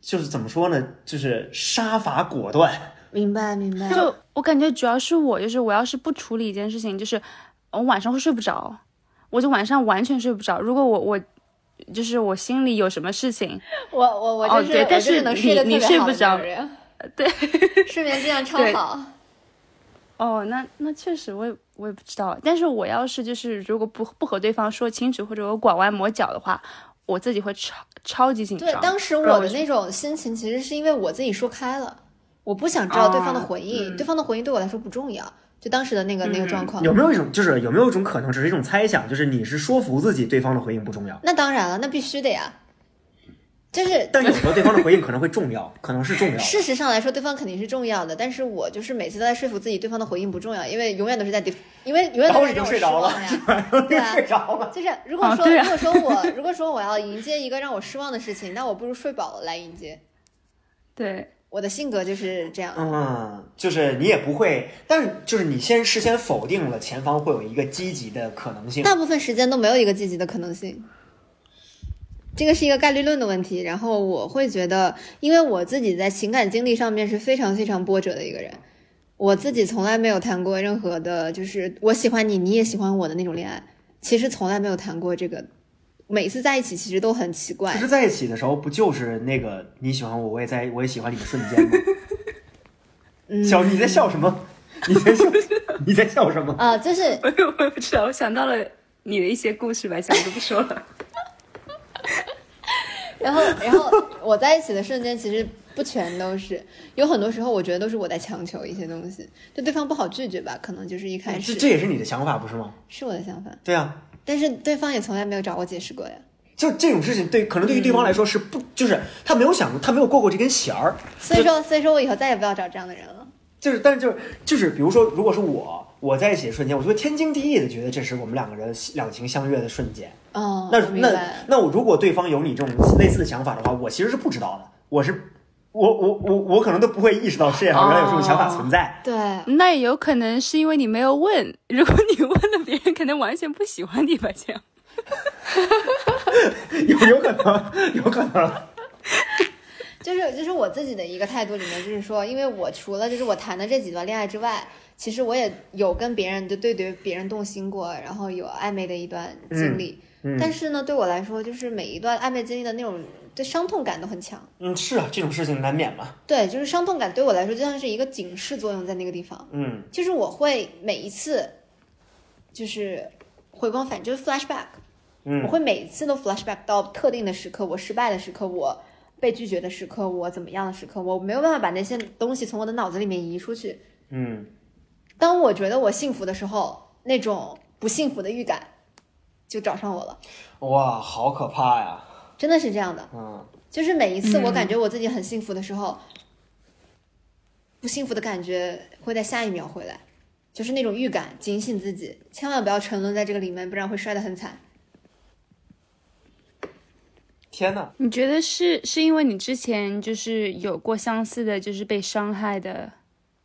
就是怎么说呢，就是杀伐果断。明白明白。就我感觉主要是我，就是我要是不处理一件事情，就是我晚上会睡不着，我就晚上完全睡不着。如果我我就是我心里有什么事情，我我我哦就是、但是能睡得特你你睡不着对，睡眠质量 超好。哦，那那确实我也我也不知道。但是我要是就是如果不不和对方说清楚，或者我拐弯抹角的话，我自己会超超级紧张。对，当时我的那种心情，其实是因为我自己说开了，我不想知道对方的啊回应，嗯对方的回应对我来说不重要。就当时的那个、那个状况，有没有一种就是有没有一种可能，只是一种猜想，就是你是说服自己对方的回应不重要，那当然了，那必须的呀。就是但有时候对方的回应可能会重要，可能是重要的。事实上来说，对方肯定是重要的，但是我就是每次都在说服自己，对方的回应不重要，因为永远都是在对，因为永远都是让我失你就睡着了望呀。对啊 睡着了。就是如果说、啊啊如果说我如果说我要迎接一个让我失望的事情，那我不如睡饱了来迎接。对，我的性格就是这样。嗯，就是你也不会，但是就是你先事先否定了前方会有一个积极的可能性。大部分时间都没有一个积极的可能性。这个是一个概率论的问题，然后我会觉得，因为我自己在情感经历上面是非常非常波折的一个人，我自己从来没有谈过任何的，就是我喜欢你，你也喜欢我的那种恋爱，其实从来没有谈过这个，每次在一起其实都很奇怪其实在一起的时候，不就是那个你喜欢我，我也在，我也喜欢你的瞬间吗？嗯小，你在笑什么？你在笑？你在笑什么？啊、就是我 也我也不知道，我想到了你的一些故事吧，想就不说了。然后，然后我在一起的瞬间，其实不全都是，有很多时候我觉得都是我在强求一些东西，就对方不好拒绝吧，可能就是一开始这始这也是你的想法不是吗？是我的想法，对啊，但是对方也从来没有找我解释过呀。就这种事情对，可能对于对方来说是不，就是他没有想过，他没有过过这根弦儿。所以说，所以说我以后再也不要找这样的人了。就是，但是就是就是，比如说，如果是我，我在一起的瞬间，我就会天经地义的觉得这是我们两个人两情相悦的瞬间。哦，那那。那我如果对方有你这种类似的想法的话，我其实是不知道的。我是我我我我可能都不会意识到世界上原来有这种想法存在。对，那也有可能是因为你没有问，如果你问了，别人可能完全不喜欢你吧，这样。有有可能，有可能。就是就是我自己的一个态度里面，就是说，因为我除了就是我谈的这几段恋爱之外，其实我也有跟别人就对对别人动心过，然后有暧昧的一段经历。嗯但是呢，对我来说，就是每一段暧昧经历的那种对伤痛感都很强。嗯，是啊，这种事情难免嘛。对，就是伤痛感对我来说就像是一个警示作用在那个地方。嗯就是我会每一次，就是回光返，就是 flashback，、嗯我嗯会每一次都 flashback 到特定的时刻，我失败的时刻，我被拒绝的时刻，我怎么样的时刻，我没有办法把那些东西从我的脑子里面移出去。嗯，当我觉得我幸福的时候，那种不幸福的预感就找上我了，哇，好可怕呀！真的是这样的。嗯，就是每一次我感觉我自己很幸福的时候，不幸福的感觉会在下一秒回来，就是那种预感，警醒自己，千万不要沉沦在这个里面，不然会摔得很惨。天哪！你觉得是是因为你之前就是有过相似的，就是被伤害的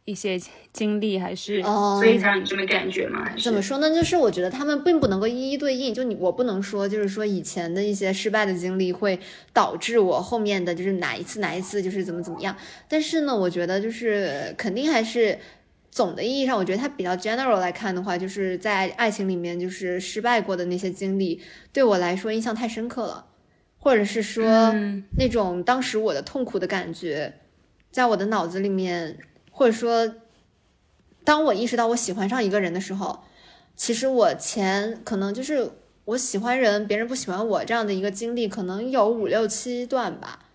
一些经历，还是哦所以才有这么感觉吗？还是怎么说呢？就是我觉得他们并不能够一一对应，就你我不能说，就是说以前的一些失败的经历会导致我后面的就是哪一次哪一次就是怎么怎么样。但是呢，我觉得就是肯定还是总的意义上，我觉得它比较 general 来看的话，就是在爱情里面就是失败过的那些经历，对我来说印象太深刻了，或者是说、嗯那种当时我的痛苦的感觉，在我的脑子里面，或者说，当我意识到我喜欢上一个人的时候，其实我前可能就是我喜欢人，别人不喜欢我这样的一个经历，可能有五六七段吧。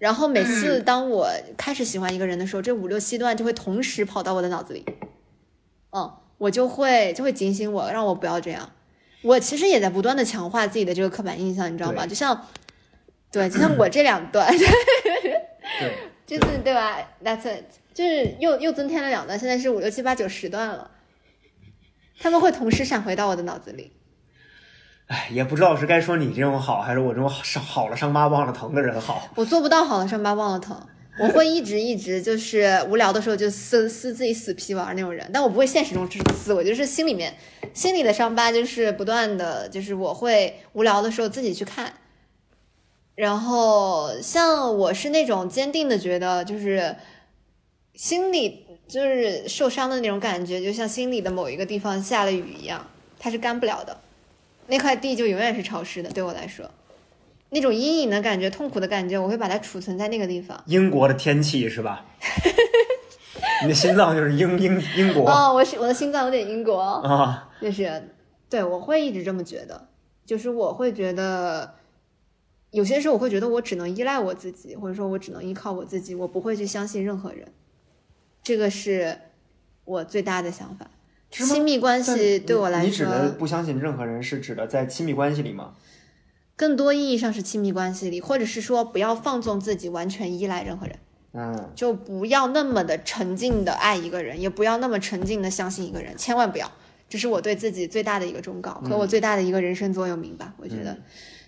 然后每次当我开始喜欢一个人的时候，这五六七段就会同时跑到我的脑子里，嗯，我就会就会警醒我，让我不要这样。我其实也在不断的强化自己的这个刻板印象，你知道吗？就像，对，就像我这两段，对，就是对吧？That's it，就是又又增添了两段，现在是五六七八九十段了，他们会同时闪回到我的脑子里。哎，也不知道是该说你这种好，还是我这种伤好了伤疤忘了疼的人好。我做不到好了伤疤忘了疼，我会一直一直就是无聊的时候就撕撕自己死皮玩那种人，但我不会现实中就是撕，我就是心里面心里的伤疤就是不断的，就是我会无聊的时候自己去看。然后像我是那种坚定的觉得，就是心里就是受伤的那种感觉，就像心里的某一个地方下了雨一样，它是干不了的，那块地就永远是潮湿的，对我来说。那种阴影的感觉、痛苦的感觉，我会把它储存在那个地方。英国的天气是吧？你的心脏就是英英英国哦，我是我的心脏有点英国，啊，就是对我会一直这么觉得，就是我会觉得有些时候我会觉得我只能依赖我自己，或者说我只能依靠我自己，我不会去相信任何人，这个是我最大的想法。亲密关系对我来说你指的，不相信任何人，是指的在亲密关系里吗？更多意义上是亲密关系里，或者是说不要放纵自己，完全依赖任何人。嗯，就不要那么的沉浸的爱一个人，也不要那么沉浸的相信一个人，千万不要。这是我对自己最大的一个忠告，和我最大的一个人生座右铭吧。我觉得，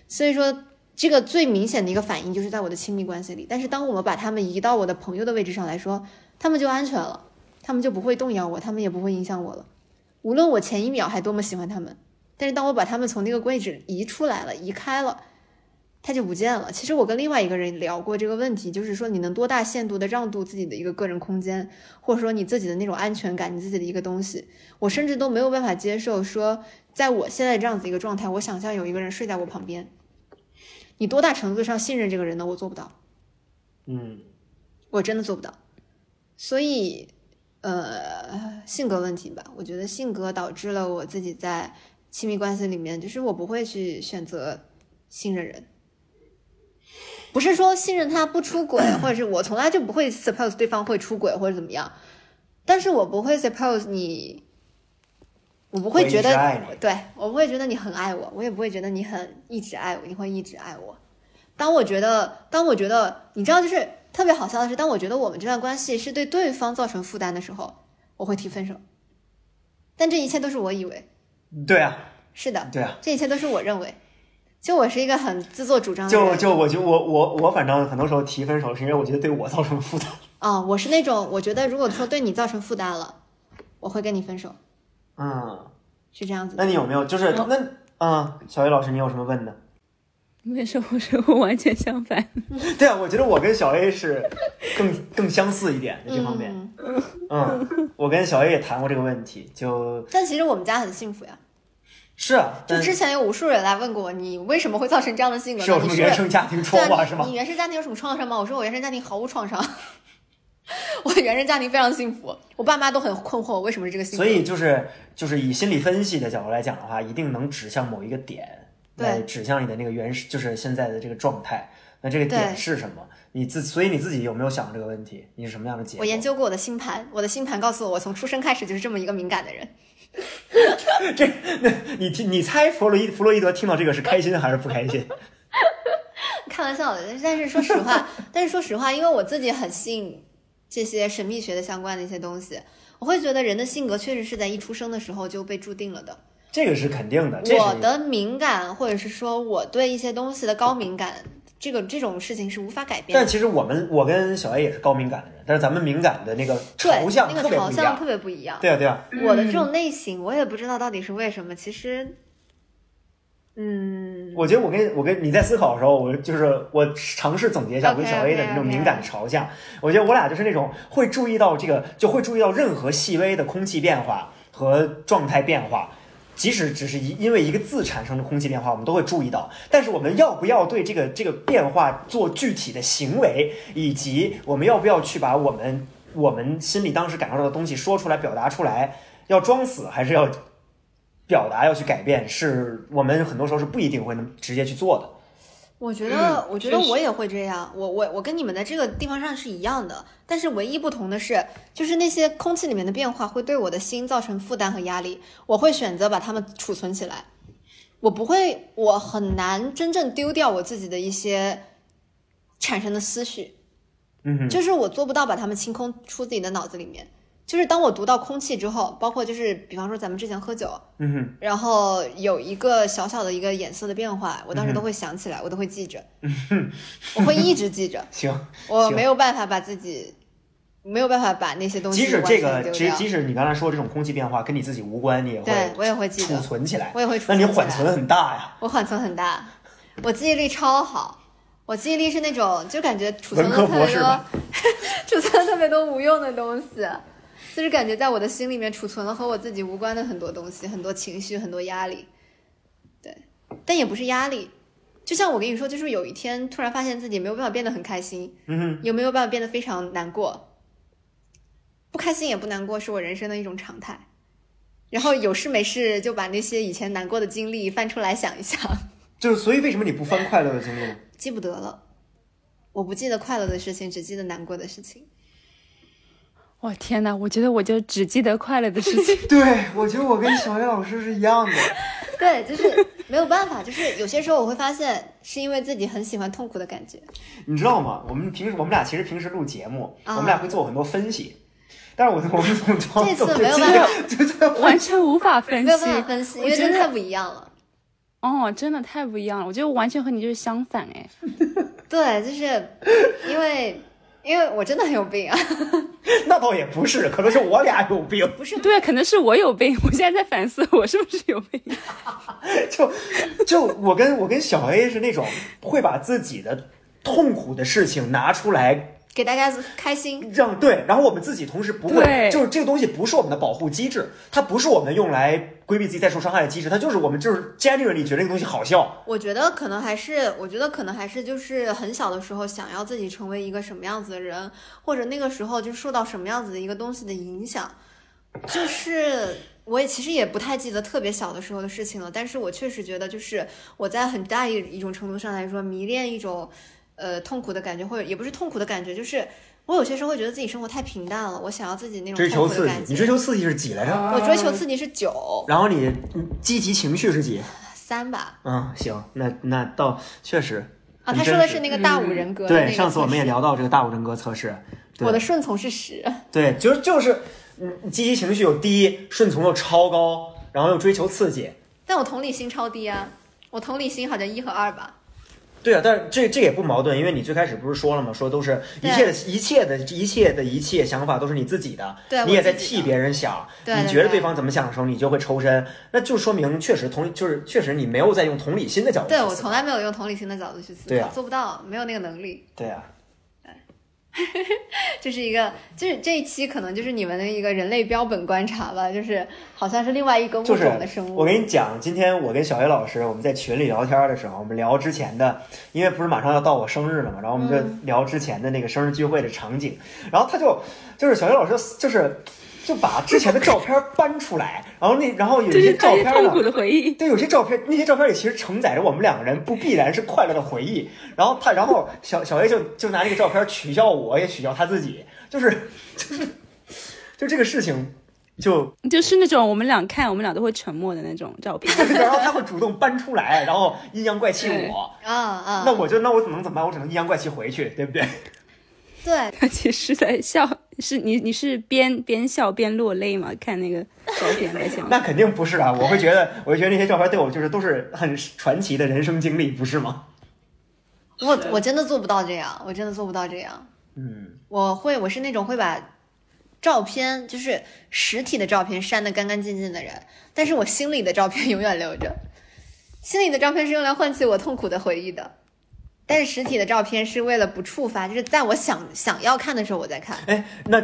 所以说这个最明显的一个反应就是在我的亲密关系里。但是当我们把他们移到我的朋友的位置上来说，他们就安全了，他们就不会动摇我，他们也不会影响我了。无论我前一秒还多么喜欢他们，但是当我把他们从那个位置移出来了，移开了。他就不见了。其实我跟另外一个人聊过这个问题，就是说你能多大限度的让渡自己的一个个人空间，或者说你自己的那种安全感，你自己的一个东西，我甚至都没有办法接受说，在我现在这样子一个状态，我想象有一个人睡在我旁边，你多大程度上信任这个人呢？我做不到，嗯，我真的做不到。所以，呃，性格问题吧，我觉得性格导致了我自己在亲密关系里面，就是我不会去选择信任人。不是说信任他不出轨，或者是我从来就不会 suppose 对方会出轨或者怎么样，但是我不会 suppose 你，我不会觉得对我不会觉得你很爱我，我也不会觉得你很一直爱我，你会一直爱我。当我觉得，当我觉得，你知道，就是特别好笑的是，当我觉得我们这段关系是对对方造成负担的时候，我会提分手。但这一切都是我以为，对啊，是的，对啊。这一切都是我认为。就我是一个很自作主张的人，就就我就我我我反正很多时候提分手，是因为我觉得对我造成负担。啊、我是那种我觉得如果说对你造成负担了，我会跟你分手，嗯，是这样子的。那你有没有就是那嗯，小雨老师，你有什么问的？没事，我是我完全相反。对啊，我觉得我跟小 A 是更更相似一点在这方面。嗯，嗯，我跟小 A 也谈过这个问题，就 但其实我们家很幸福呀。是就之前有无数人来问过我，你为什么会造成这样的性格？是有什么原生家庭对啊你创伤是吗你？原生家庭有什么创伤吗？我说我原生家庭毫无创伤，我原生家庭非常幸福，我爸妈都很困惑我为什么是这个性格。所以就是就是以心理分析的角度来讲的话，一定能指向某一个点，对来指向你的那个原始，就是现在的这个状态。那这个点是什么？你自所以你自己有没有想过这个问题？你是什么样的结构？我研究过我的星盘，我的星盘告诉我，我从出生开始就是这么一个敏感的人。这，那你听你猜弗洛伊弗洛伊德听到这个是开心还是不开心？开玩笑的，但是说实话，但是说实话，因为我自己很信这些神秘学的相关的一些东西，我会觉得人的性格确实是在一出生的时候就被注定了的。这个是肯定的，我的敏感，或者是说我对一些东西的高敏感，这个这种事情是无法改变的。但其实我们我跟小 A 也是高敏感的人，但是咱们敏感的那个对朝向那个特别不一样。朝向特别不一样。对啊对啊，我的这种类型，我也不知道到底是为什么。其实，嗯，我觉得我跟我跟你在思考的时候，我就是我尝试总结一下我跟小 A 的那种敏感的朝向。我觉得我俩就是那种会注意到这个，就会注意到任何细微的空气变化和状态变化，即使只是一因为一个字产生的空气变化，我们都会注意到。但是我们要不要对这个这个变化做具体的行为，以及我们要不要去把我们我们心里当时感受到的东西说出来、表达出来，要装死还是要表达、要去改变，是我们很多时候是不一定会能直接去做的。我觉得，我觉得我也会这样。我我我跟你们在这个地方上是一样的，但是唯一不同的是，就是那些空气里面的变化会对我的心造成负担和压力，我会选择把它们储存起来。我不会，我很难真正丢掉我自己的一些产生的思绪，嗯哼，就是我做不到把它们清空出自己的脑子里面。就是当我读到空气之后，包括就是比方说咱们之前喝酒，嗯哼，然后有一个小小的一个颜色的变化，我当时嗯都会想起来，我都会记着，嗯我会一直记着，行。我没有办法把自己，没有办法把那些东西即使完这个，即即使你刚才说这种空气变化跟你自己无关，你也会对会我也会记储，存起来。我也会储那你存起来缓存很大呀。我缓存很大，我记忆力超好，我记忆力是那种就感觉储存了特别多 储存了特别多无用的东西，就是感觉在我的心里面储存了和我自己无关的很多东西，很多情绪，很多压力。对，但也不是压力，就像我跟你说，就是有一天突然发现自己没有办法变得很开心，嗯哼，有没有办法变得非常难过？不开心也不难过，是我人生的一种常态。然后有事没事就把那些以前难过的经历翻出来想一想，就是所以为什么你不翻快乐的经历？记不得了。我不记得快乐的事情，只记得难过的事情。我天哪，我觉得我就只记得快乐的事情。对，我觉得我跟小月老师是一样的。对，就是没有办法，就是有些时候我会发现，是因为自己很喜欢痛苦的感觉。你知道吗？我们平时我们俩其实平时录节目，啊我们俩会做很多分析，但是我我们总装这次总没有办法完全无法分析，没有办法分析，因为真的太不一样了。哦，真的太不一样了。我觉得完全和你就是相反哎。对，就是因为因为我真的很有病啊，那倒也不是，可能是我俩有病。不是对，可能是我有病。我现在在反思，我是不是有病？就就我跟我跟小 A 是那种会把自己的痛苦的事情拿出来给大家开心。让对，然后我们自己同时不会，就是这个东西不是我们的保护机制，它不是我们用来规避自己再受伤害的机制，它就是我们就是 genuinely 觉得这个东西好笑。我觉得可能还是，我觉得可能还是就是很小的时候想要自己成为一个什么样子的人，或者那个时候就受到什么样子的一个东西的影响。就是我也其实也不太记得特别小的时候的事情了，但是我确实觉得就是我在很大一一种程度上来说迷恋一种呃痛苦的感觉，或者也不是痛苦的感觉，就是我有些时候会觉得自己生活太平淡了，我想要自己那种追求刺激痛苦的感，觉。你追求刺激是几来着？我追求刺激是九然后你嗯积极情绪是几？三吧。嗯，行，那那倒确实啊，他说的是那个大五人格对。上次我们也聊到这个大五人格测试，对我的顺从是十。对，就是就是，嗯，积极情绪又低，顺从又超高，然后又追求刺激。但我同理心超低啊，我同理心好像一和二吧。对啊，但是这这也不矛盾，因为你最开始不是说了吗？说都是一切的一切的一切的一切想法都是你自己的，对你也在替别人想，你觉得对方怎么想的时候，你就会抽身，那就说明确实同就是确实你没有在用同理心的角度。对我从来没有用同理心的角度去思考，对啊做不到，没有那个能力。对啊，这是一个，就是这一期可能就是你们的一个人类标本观察吧，就是好像是另外一个物种的生物。我跟你讲，今天我跟小叶老师我们在群里聊天的时候，我们聊之前的，因为不是马上要到我生日了嘛，然后我们就嗯聊之前的那个生日聚会的场景，然后他就就是小叶老师就是就把之前的照片搬出来，然后那然后有一些照片呢苦的回忆。对，有些照片，那些照片里其实承载着我们两个人不必然是快乐的回忆。然后他，然后小小 A 就就拿这个照片取笑我，也取笑他自己，就是 就是就这个事情，就就是那种我们俩看，我们俩都会沉默的那种照片。然后他会主动搬出来，然后阴阳怪气对我。啊啊，那我就那我能怎么办？我只能阴阳怪气回去，对不对？对 他其实在笑，是你你是边边笑边落泪吗？看那个照片在前面。那肯定不是啊！我会觉得，我会觉得那些照片对我就是都是很传奇的人生经历，不是吗？我我真的做不到这样，我真的做不到这样。嗯，我会，我是那种会把照片，就是实体的照片删的干干净净的人，但是我心里的照片永远留着。心里的照片是用来唤起我痛苦的回忆的，但是实体的照片是为了不触发，就是在我想想要看的时候我再看。哎，那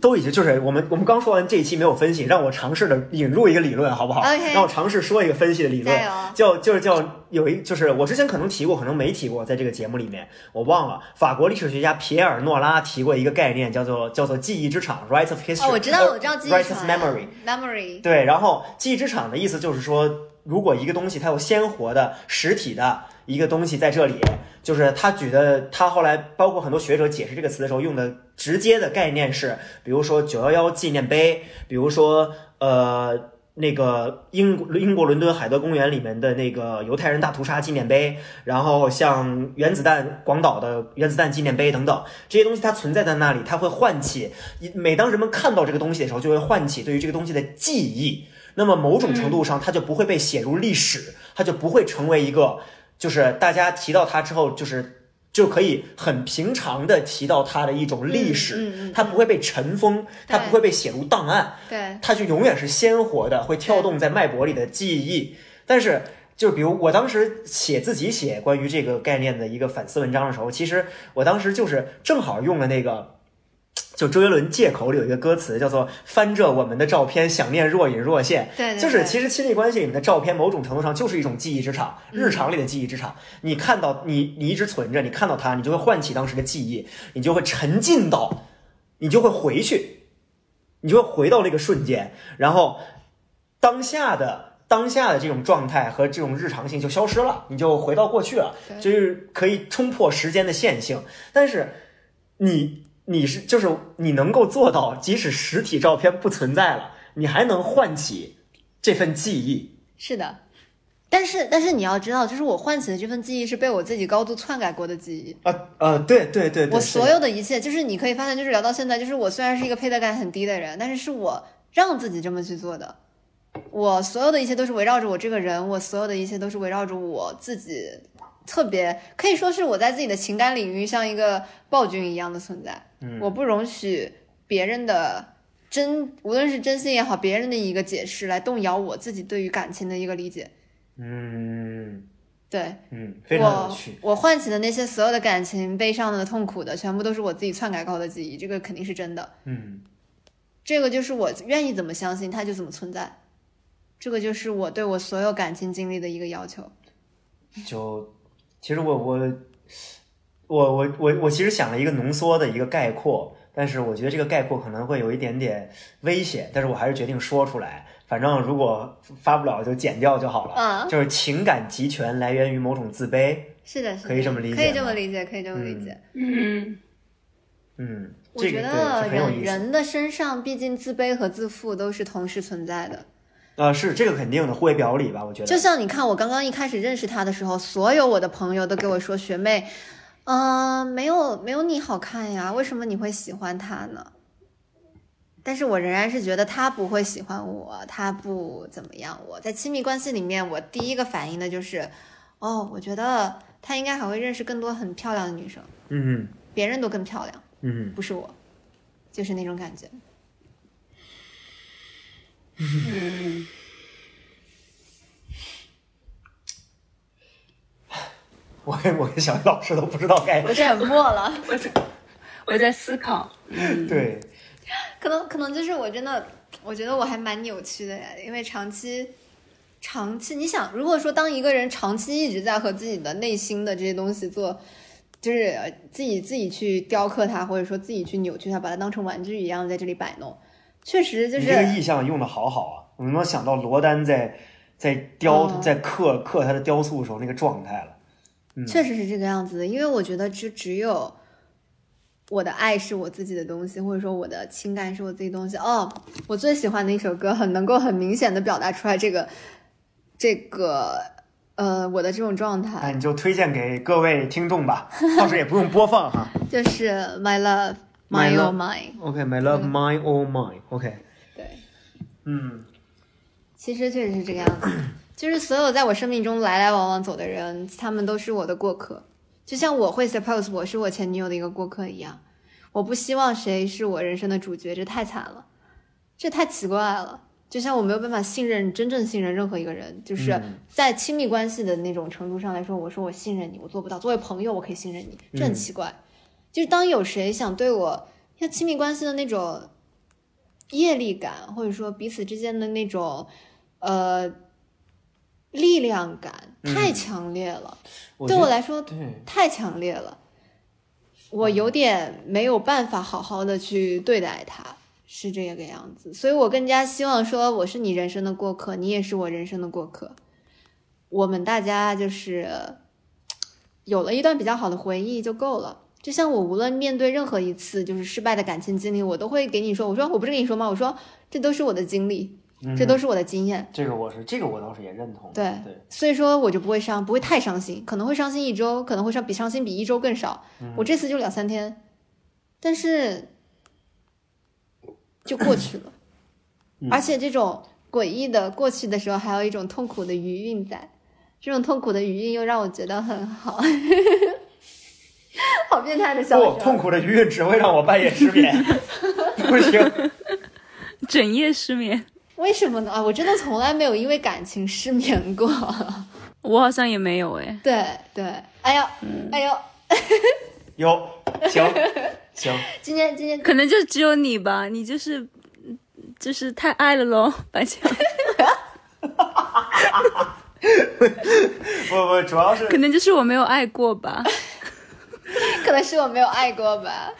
都已经就是我们我们刚说完这一期没有分析，让我尝试的引入一个理论好不好 OK 让我尝试说一个分析的理论叫就是叫有一就是我之前可能提过，可能没提过，在这个节目里面我忘了。法国历史学家皮埃尔诺拉提过一个概念，叫做叫做记忆之场 （rights of history）。哦，我知道，我知道记忆 rights of memory。memory，对，然后记忆之场的意思就是说，如果一个东西它有鲜活的实体的一个东西在这里，就是他举的，他后来包括很多学者解释这个词的时候用的直接的概念是，比如说九幺幺纪念碑，比如说呃。那个英国英国伦敦海德公园里面的那个犹太人大屠杀纪念碑，然后像原子弹广岛的原子弹纪念碑等等这些东西，它存在在那里，它会唤起每当人们看到这个东西的时候，就会唤起对于这个东西的记忆。那么某种程度上，它就不会被写入历史，它就不会成为一个，就是大家提到它之后，就是就可以很平常的提到它的一种历史，嗯嗯嗯它不会被尘封，它不会被写入档案，对，它就永远是鲜活的，会跳动在脉搏里的记忆。但是，就比如我当时写自己写关于这个概念的一个反思文章的时候，其实我当时就是正好用了那个。就周杰伦《借口》里有一个歌词叫做“翻着我们的照片，想念若隐若现”，对就是其实亲密关系里面的照片，某种程度上就是一种记忆之场，日常里的记忆之场。你看到你，你一直存着，你看到它，你就会唤起当时的记忆，你就会沉浸到，你就会回去，你就会回到那个瞬间，然后当下的当下的这种状态和这种日常性就消失了，你就回到过去了，对就是可以冲破时间的线性。但是你你是就是你能够做到，即使实体照片不存在了，你还能唤起这份记忆。是的。但是但是你要知道，就是我唤起的这份记忆是被我自己高度篡改过的记忆。啊呃，对对对对，我所有的一切，就是你可以发现，就是聊到现在，就是我虽然是一个配得感很低的人，但是是我让自己这么去做的。我所有的一切都是围绕着我这个人，我所有的一切都是围绕着我自己，特别可以说是我在自己的情感领域像一个暴君一样的存在。嗯我不容许别人的真，无论是真心也好，别人的一个解释来动摇我自己对于感情的一个理解。嗯对嗯，非常有我趣。，我唤起的那些所有的感情，悲伤的、痛苦的，全部都是我自己篡改过的记忆，这个肯定是真的。嗯这个就是我愿意怎么相信，它就怎么存在。这个就是我对我所有感情经历的一个要求。就其实我我我我我我其实想了一个浓缩的一个概括，但是我觉得这个概括可能会有一点点危险，但是我还是决定说出来。反正如果发不了就剪掉就好了。嗯就是情感集权来源于某种自卑。是的，是的，可以这么理解可以这么理解，可以这么理解。嗯，嗯，我这个对觉得有意思。人的身上，毕竟自卑和自负都是同时存在的。呃，是这个肯定的，互为表里吧，我觉得。就像你看，我刚刚一开始认识他的时候，所有我的朋友都给我说：“学妹，嗯、没有没有你好看呀，为什么你会喜欢他呢？”但是我仍然是觉得他不会喜欢我，他不怎么样。我在亲密关系里面，我第一个反应的就是，哦，我觉得他应该还会认识更多很漂亮的女生，嗯别人都更漂亮，嗯不是我，就是那种感觉。我跟我跟小鱼老师都不知道该我沉默了。我在思考，嗯，对，可能可能就是我真的，我觉得我还蛮扭曲的呀，因为长期，长期你想，如果说当一个人长期一直在和自己的内心的这些东西做，就是呃自己自己去雕刻它，或者说自己去扭曲它，把它当成玩具一样在这里摆弄，确实就是你这个意象用的好好啊！我能想到罗丹在在雕、哦在刻刻他的雕塑的时候那个状态了。确实是这个样子的，因为我觉得就只有我的爱是我自己的东西，或者说我的情感是我自己的东西。哦，我最喜欢的一首歌，很能够很明显的表达出来这个这个呃我的这种状那态，你就推荐给各位听众吧，到时也不用播放哈。就是 My Love My My love Oh My。OK，my、love, my oh my。OK，对，嗯其实确实是这个样子，就是所有在我生命中来来往往走的人，他们都是我的过客，就像我会 suppose 我是我前女友的一个过客一样。我不希望谁是我人生的主角，这太惨了，这太奇怪了。就像我没有办法信任真正信任任何一个人，就是嗯在亲密关系的那种程度上来说，我说我信任你，我做不到。作为朋友，我可以信任你，这很奇怪。就是当有谁想对我像亲密关系的那种业力感，或者说彼此之间的那种呃力量感太强烈了，对我来说，太强烈了，我有点没有办法好好的去对待它，是这个样子。所以我更加希望说，我是你人生的过客，你也是我人生的过客。我们大家就是有了一段比较好的回忆就够了。就像我无论面对任何一次就是失败的感情经历，我都会给你说，我说我不是跟你说吗？我说这都是我的经历，这都是我的经验。这个我是这个我倒是也认同。对对，所以说我就不会伤，不会太伤心，可能会伤心一周，可能会伤比伤心比一周更少。我这次就两三天，但是就过去了。而且这种诡异的过去的时候，还有一种痛苦的余韵在，这种痛苦的余韵又让我觉得很好。好变态的笑不，声。痛苦的余韵只会让我半夜失眠，不行。整夜失眠。为什么呢？啊，我真的从来没有因为感情失眠过。我好像也没有哎，对对，哎呦，哎呦，有，行行，今天今天可能就只有你吧，你就是就是太爱了喽，白强。不不，主要是可能就是我没有爱过吧。可能是我没有爱过吧。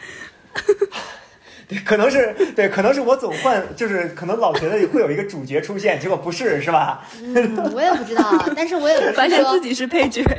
对，可能是对，可能是我总换，就是可能老觉得会有一个主角出现，结果不是，是吧？嗯，我也不知道啊，但是我也不发现自己是配角。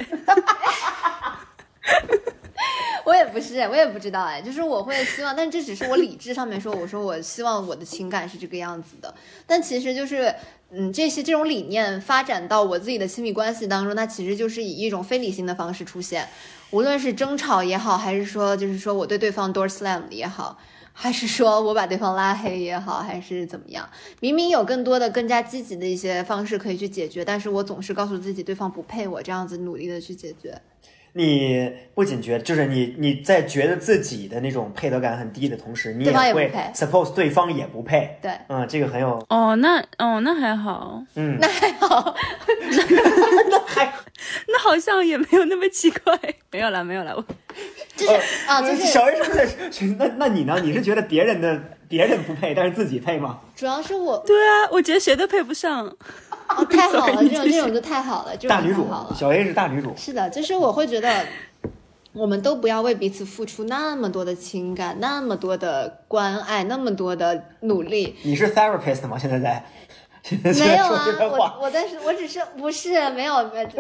我也不是，我也不知道哎，就是我会希望，但这只是我理智上面说，我说我希望我的情感是这个样子的，但其实就是，嗯，这些这种理念发展到我自己的亲密关系当中，它其实就是以一种非理性的方式出现，无论是争吵也好，还是说就是说我对对方 door slam 也好。还是说我把对方拉黑也好，还是怎么样？明明有更多的、更加积极的一些方式可以去解决，但是我总是告诉自己对方不配我，这样子努力的去解决。你不仅觉得，就是你你在觉得自己的那种配得感很低的同时，你对方也会不配 suppose 对方也不配。对，嗯，这个很有，哦，那哦那还好，嗯，那还好，那还 那好像也没有那么奇怪。没有了，没有了，我 就是啊，就是小 A 是不是？那那你呢？你是觉得别人的别人不配，但是自己配吗？主要是我对啊，我觉得谁都配不上。哦，太 好了，这种这种就太好了，这种大女主太好，了。小 A 是大女主。是的，就是我会觉得，我们都不要为彼此付出那么多的情感，那么多的关爱，那么多的努力。你是 therapist 吗？现在在？没有啊我我但是我只是不是没有，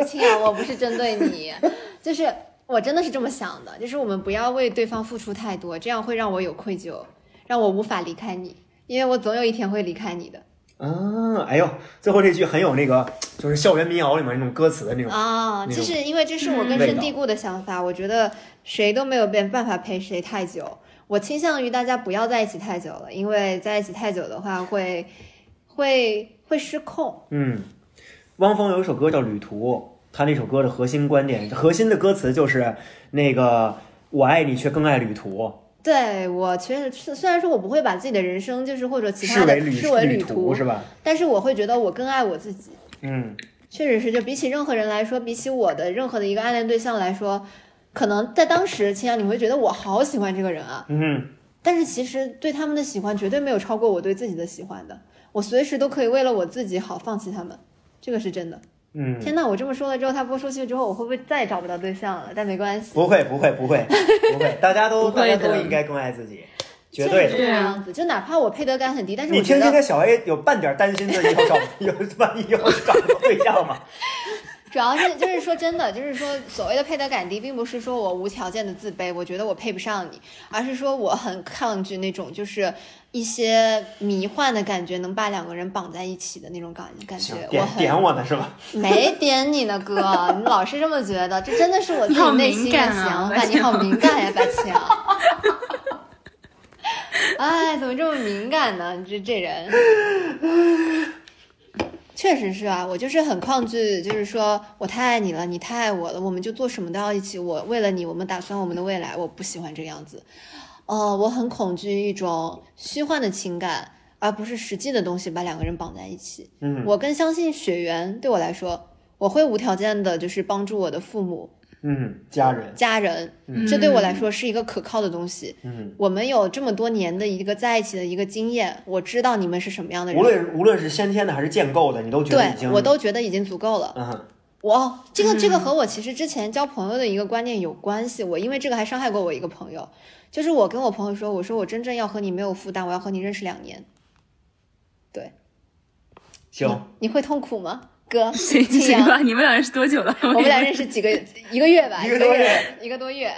亲啊，我不是针对你，就是我真的是这么想的，就是我们不要为对方付出太多，这样会让我有愧疚，让我无法离开你，因为我总有一天会离开你的嗯，哎呦，最后这句很有那个，就是校园民谣里面那种歌词的那种。啊。就是因为这是我根深蒂固的想法，我觉得谁都没有变办法陪谁太久。我倾向于大家不要在一起太久了，因为在一起太久的话会会会失控。嗯，汪峰有一首歌叫《旅途》，他那首歌的核心观点、核心的歌词就是那个“我爱你，却更爱旅途对我确实是，虽然说我不会把自己的人生就是或者”，其他的视为旅视为旅途，是吧？但是我会觉得我更爱我自己。嗯，确实是，就比起任何人来说，比起我的任何的一个暗恋对象来说，可能在当时，青阳你会觉得我好喜欢这个人啊，嗯，但是其实对他们的喜欢绝对没有超过我对自己的喜欢的。我随时都可以为了我自己好放弃他们，这个是真的。嗯，天呐，我这么说了之后，他播出去之后，我会不会再也找不到对象了？但没关系，不会，不会，不会，不会，大家都 大家都应该更爱自己，绝对的。这样子。就哪怕我配得感很低，但是你我觉得听听这小 A 有半点担心自己以后找 有万一以后找不到对象吗？主要是就是说真的，就是说所谓的配得感低，并不是说我无条件的自卑，我觉得我配不上你，而是说我很抗拒那种就是一些迷幻的感觉能把两个人绑在一起的那种感感觉行，，我点我呢是吧？没点你呢，哥，你老是这么觉得，这真的是我自己内心的想法。你好敏感呀，白强。哎，怎么这么敏感呢？你这这人，确实是啊，我就是很抗拒，就是说我太爱你了，你太爱我了，我们就做什么都要一起。我为了你，我们打算我们的未来，我不喜欢这个样子。呃，我很恐惧一种虚幻的情感，而不是实际的东西把两个人绑在一起。嗯，我更相信血缘，对我来说，我会无条件的，就是帮助我的父母，嗯，家人，家人，这对我来说是一个可靠的东西。嗯，我们有这么多年的一个在一起的一个经验，我知道你们是什么样的人，无论无论是先天的还是建构的，你都觉得已经，对我都觉得已经足够了。嗯。哼，我这个这个和我其实之前交朋友的一个观念有关系。我因为这个还伤害过我一个朋友，就是我跟我朋友说，我说我真正要和你没有负担，我要和你认识两年。对，行，你会痛苦吗，哥？行青阳行吧，你们俩认识多久了？我们俩认识几个一个月吧，一个多月，一个多月。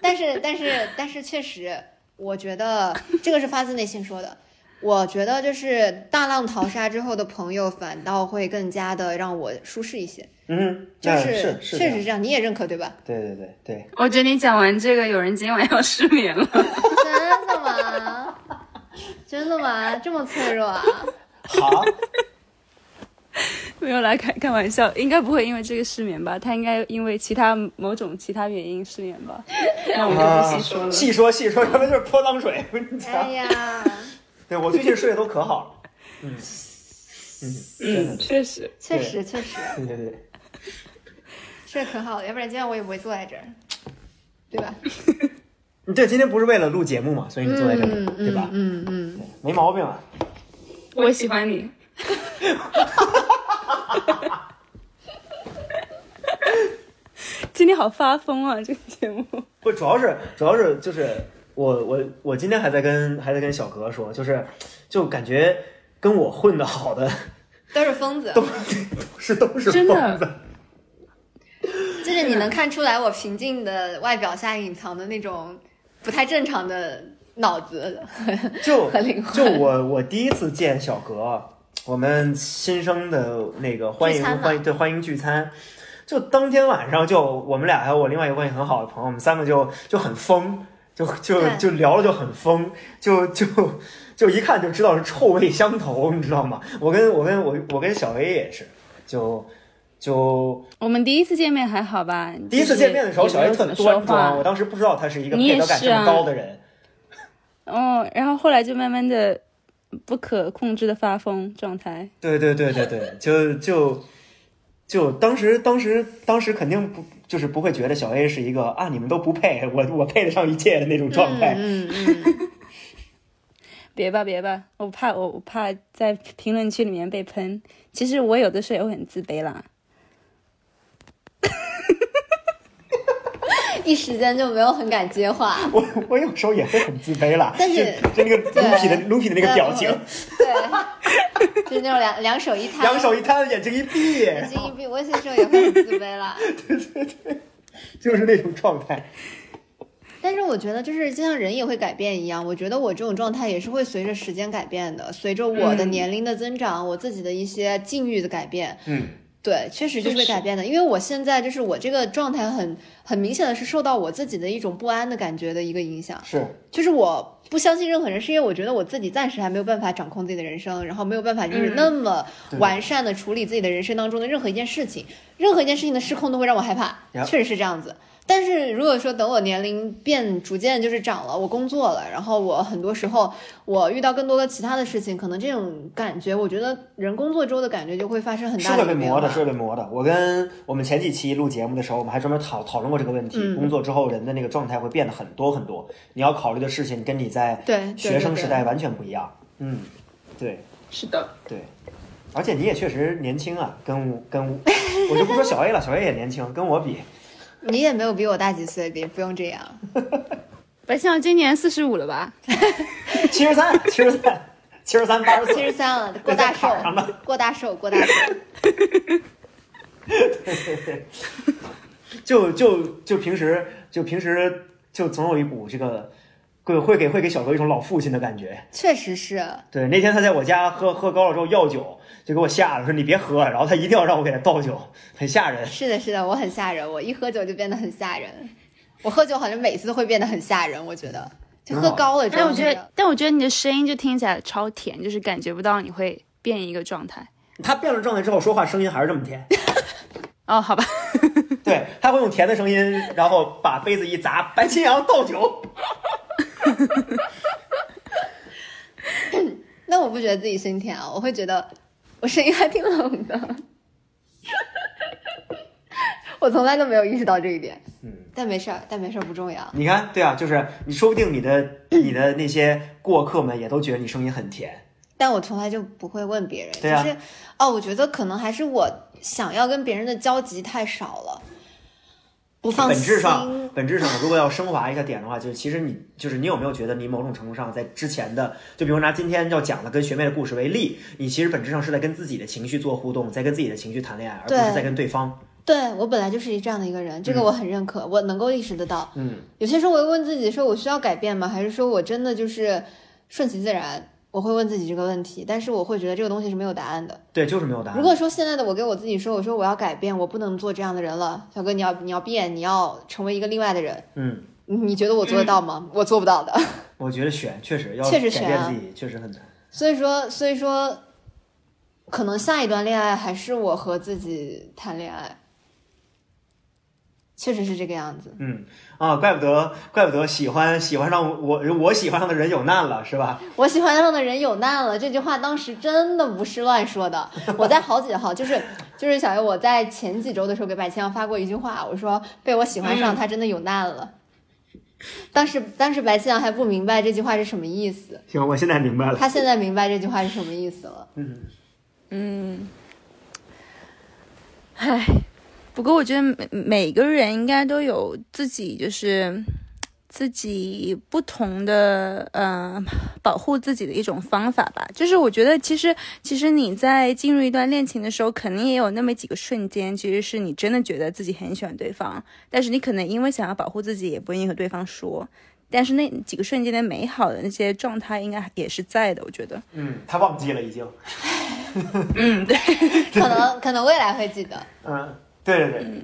但是但是但是确实，我觉得这个是发自内心说的。我觉得就是大浪淘沙之后的朋友，反倒会更加的让我舒适一些。嗯就是是是确实是这样，你也认可对吧？对对对对，我觉得你讲完这个，有人今晚要失眠了。真的吗？真的吗？这么脆弱啊？好，没有来开开玩笑，应该不会因为这个失眠吧？他应该因为其他某种其他原因失眠吧？那我们就不细说了。细说细说，要不就是泼脏水。哎，呀，对我最近睡得都可好了。嗯嗯，嗯，确实，确实确实对对对，睡得可好了，要不然今天我也不会坐在这儿，对吧？你对，今天不是为了录节目嘛，所以你坐在这里，嗯对吧？嗯嗯，没毛病啊。我喜欢你。今天好发疯啊！这个节目，不，主要是主要是就是我我我今天还在跟还在跟小哥说，就是就感觉跟我混的好的都是疯子，都是都是真的疯子。就是你能看出来我平静的外表下隐藏的那种不太正常的脑子。就和灵魂就我我第一次见小格，我们新生的那个欢迎欢迎对欢迎聚餐，就当天晚上就我们俩还有我另外一个关系很好的朋友，我们三个就就很疯，就就就聊了就很疯，就就就一看就知道是臭味相投，你知道吗？我跟我跟我我跟小 A 也是，就就我们第一次见面还好吧？第一次见面的时候，小 A 特端庄，我当时不知道他是一个配得感这么高的人。哦，然后后来就慢慢的不可控制的发疯状态。对对对对对，就就就当时当时当时肯定不就是不会觉得小 A 是一个啊你们都不配，我我配得上一切的那种状态。嗯嗯，别吧别吧，我怕我我怕在评论区里面被喷。其实我有的时候也会很自卑啦。一时间就没有很敢接话。我我有时候也会很自卑啦，但是就就那个对 Luffy 的 Luffy 的那个表情，对，就是那种两 两手一摊，两手一摊，眼睛一闭，眼睛一闭，我有些时候也会很自卑啦。就是那种状态。但是我觉得，就是就像人也会改变一样，我觉得我这种状态也是会随着时间改变的，随着我的嗯年龄的增长，我自己的一些境遇的改变，嗯，对，确实就是会改变的。因为我现在就是我这个状态很很明显的是受到我自己的一种不安的感觉的一个影响，是就是我不相信任何人，是因为我觉得我自己暂时还没有办法掌控自己的人生，然后没有办法就是嗯那么完善的处理自己的人生当中的任何一件事情，任何一件事情的失控都会让我害怕，确实是这样子。但是如果说等我年龄变逐渐就是长了，我工作了，然后我很多时候我遇到更多的其他的事情，可能这种感觉，我觉得人工作之后的感觉就会发生很是大的一个变化会被磨的，是会被磨的。我跟我们前几期录节目的时候，我们还专门讨讨论过这个问题。嗯工作之后人的那个状态会变得很多很多，你要考虑的事情跟你在学生时代完全不一样。嗯，对。是的，对，而且你也确实年轻啊，跟我跟我 我就不说小 A 了，小 A 也年轻，跟我比，你也没有比我大几岁，别不用这样。白象今年四十五了吧？七十三，七十三，七十三，八十四，七十三了，过大寿过大寿，过大寿。就就就平时就平时就总有一股这个会会给会给小哥一种老父亲的感觉。确实是，对，那天他在我家喝喝高了之后要酒，就给我吓了，说你别喝，然后他一定要让我给他倒酒，很吓人。是的，是的，我很吓人，我一喝酒就变得很吓人。我喝酒好像每次都会变得很吓人，我觉得就喝高了之后，但我觉得，但我觉得你的声音就听起来超甜，就是感觉不到你会变一个状态。他变了状态之后说话声音还是这么甜，哦，好吧，对，他会用甜的声音，然后把杯子一砸，白清扬倒酒。那我不觉得自己声音甜啊，我会觉得我声音还挺冷的。我从来都没有意识到这一点。嗯，但没事儿，但没事儿，不重要。你看，对啊，就是你说不定你的你的那些过客们也都觉得你声音很甜。但我从来就不会问别人，对啊就是哦，我觉得可能还是我想要跟别人的交集太少了，不放本。质上，本质上，如果要升华一个点的话，就是其实你就是你有没有觉得你某种程度上在之前的，就比如拿今天要讲的跟学妹的故事为例，你其实本质上是在跟自己的情绪做互动，在跟自己的情绪谈恋爱，而不是在跟对方。对我本来就是这样的一个人，这个我很认可，我能够意识得到。嗯，有些时候我会问自己，说我需要改变吗？还是说我真的就是顺其自然？我会问自己这个问题，但是我会觉得这个东西是没有答案的。对，就是没有答案。如果说现在的我给我自己说，我说我要改变，我不能做这样的人了，小哥你要你要变，你要成为一个另外的人，嗯，你你觉得我做得到吗？我做不到的。我觉得选确实要选啊自己，确实很难。所以说，所以说，可能下一段恋爱还是我和自己谈恋爱，确实是这个样子。嗯啊，怪不得，怪不得喜欢喜欢上我我喜欢上的人有难了，是吧？我喜欢上的人有难了，这句话当时真的不是乱说的。我在好几号，就是就是小月，我在前几周的时候给百千阳发过一句话，我说被我喜欢上，他真的有难了。当时当时白千阳还不明白这句话是什么意思，行，我现在明白了。他现在明白这句话是什么意思了。嗯，嗯，唉，不过我觉得每每个人应该都有自己就是自己不同的呃保护自己的一种方法吧。就是我觉得其实其实你在进入一段恋情的时候，肯定也有那么几个瞬间，其实是你真的觉得自己很喜欢对方，但是你可能因为想要保护自己，也不愿意和对方说。但是那几个瞬间的美好的那些状态，应该也是在的，我觉得。嗯，他忘记了已经。嗯，对。可能可能未来会记得，嗯，对对对。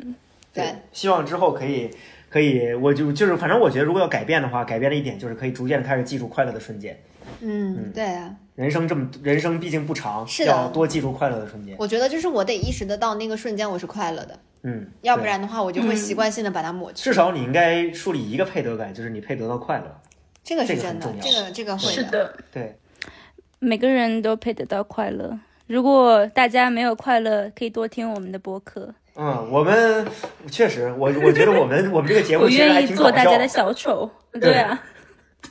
对，希望之后可以可以，我就就是反正我觉得，如果要改变的话，改变的一点就是可以逐渐地开始记住快乐的瞬间。嗯，对啊。人生这么人生毕竟不长，是的要多记住快乐的瞬间。我觉得就是我得意识得到那个瞬间我是快乐的，嗯，要不然的话我就会习惯性的把它抹去。至少你应该树立一个配得感，就是你配得到快乐。这个是真的这个这个会是的，对，每个人都配得到快乐。如果大家没有快乐，可以多听我们的播客。嗯，我们确实，我我觉得我们我们这个节目我 其实还愿意挺搞笑做大家的小丑。对啊，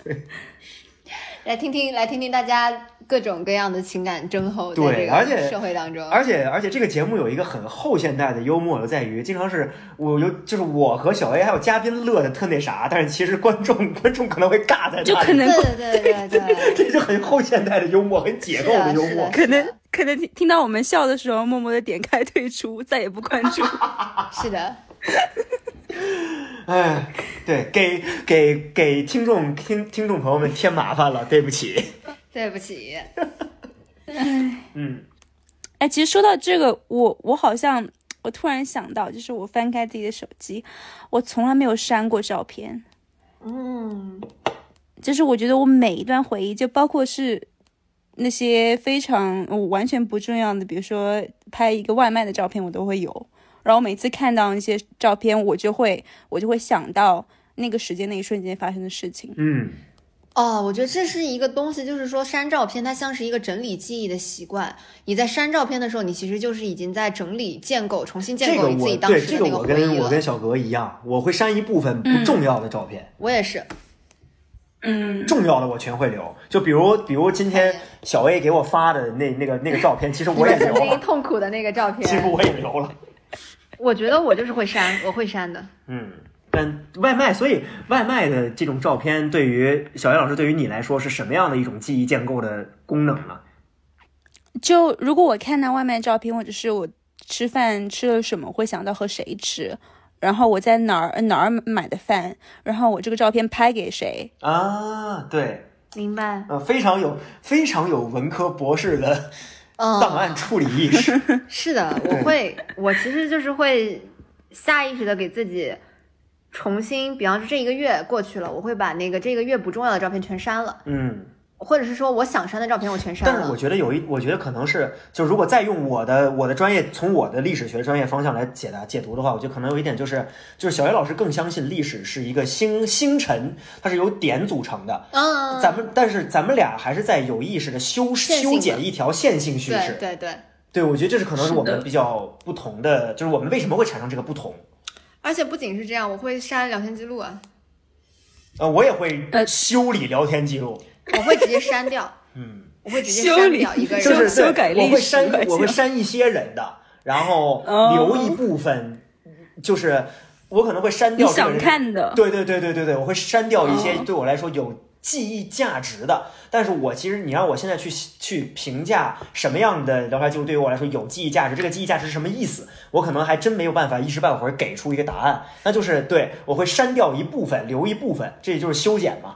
来听听来听听大家各种各样的情感症候，在这对而且个社会当中，而且而且这个节目有一个很后现代的幽默，就在于经常是我有就是我和小 A 还有嘉宾乐的特那啥，但是其实观众观众可能会尬在那里，就可能对对对对对，这就很后现代的幽默，很解构的幽默。可能可能听听到我们笑的时候，默默的点开退出，再也不关注。是的，哎，对，给给给听众听听众朋友们添麻烦了，对不起。对不起，嗯哎，其实说到这个，我我好像我突然想到，就是我翻开自己的手机，我从来没有删过照片。嗯，就是我觉得我每一段回忆，就包括是那些非常我完全不重要的，比如说拍一个外卖的照片，我都会有。然后每次看到那些照片，我就会我就会想到那个时间那一瞬间发生的事情。嗯，哦，我觉得这是一个东西，就是说删照片，它像是一个整理记忆的习惯。你在删照片的时候，你其实就是已经在整理、建构、重新建构你自己当时的那这个我跟回忆了。我跟小格一样，我会删一部分不重要的照片，我也是，嗯，重要的我全会留。就比如比如今天小 A 给我发的那那个那个照片，其实我也留了，痛苦的那个照片，其实我也留了。我觉得我就是会删，我会删的。嗯，但外卖，所以外卖的这种照片，对于小 A 老师，对于你来说是什么样的一种记忆建构的功能呢？就如果我看到外卖照片，或者是我吃饭吃了什么，会想到和谁吃，然后我在哪儿哪儿买的饭，然后我这个照片拍给谁，啊，对，明白。呃，非常有非常有文科博士的嗯，档案处理意识。是的，我会，我其实就是会下意识的给自己重新，比方说这一个月过去了，我会把那个这个月不重要的照片全删了，嗯，或者是说我想删的照片我全删了。但是我觉得有一，我觉得可能是，就如果再用我的我的专业，从我的历史学专业方向来解答解读的话，我觉得可能有一点就是，就是小叶老师更相信历史是一个星星辰，它是由点组成的。嗯，咱们但是咱们俩还是在有意识的修修剪一条线性叙事。对对，对，我觉得这是可能是我们比较不同的，就是我们为什么会产生这个不同。而且不仅是这样，我会删聊天记录啊，呃，我也会呃修理聊天记录，我会直接删掉，嗯，我会直接删掉 一个人。就是修改历史我会删，我会删一些人的，然后哦留一部分，就是我可能会删你想掉这个人看的，对对对对对对，我会删掉一些哦对我来说有记忆价值的。但是我其实你让我现在去去评价什么样的聊天记录对于我来说有记忆价值，这个记忆价值是什么意思，我可能还真没有办法一时半会儿给出一个答案。那就是对我会删掉一部分，留一部分，这就是修剪嘛。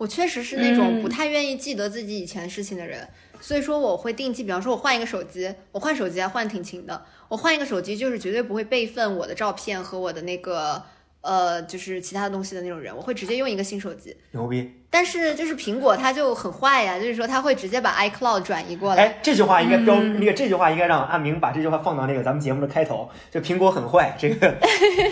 我确实是那种嗯。不太愿意记得自己以前事情的人，所以说我会定期，比方说我换一个手机，我换手机还换挺勤的，我换一个手机就是绝对不会备份我的照片和我的那个呃就是其他的东西的那种人，我会直接用一个新手机。牛逼！但是就是苹果它就很坏呀，就是说它会直接把 iCloud 转移过来。哎，这句话应该标、嗯那个这句话应该让阿明把这句话放到那个咱们节目的开头，就苹果很坏，这个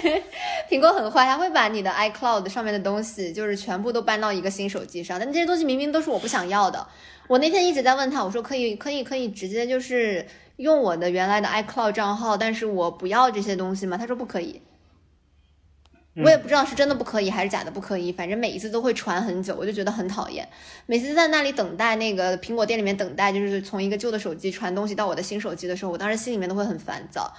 苹果很坏，它会把你的 iCloud 上面的东西，就是全部都搬到一个新手机上，但这些东西明明都是我不想要的。我那天一直在问他，我说可以可以可以直接就是用我的原来的 iCloud 账号，但是我不要这些东西吗？他说不可以。我也不知道是真的不可以还是假的不可以，反正每一次都会传很久，我就觉得很讨厌。每次在那里等待那个苹果店里面等待，就是从一个旧的手机传东西到我的新手机的时候，我当时心里面都会很烦躁，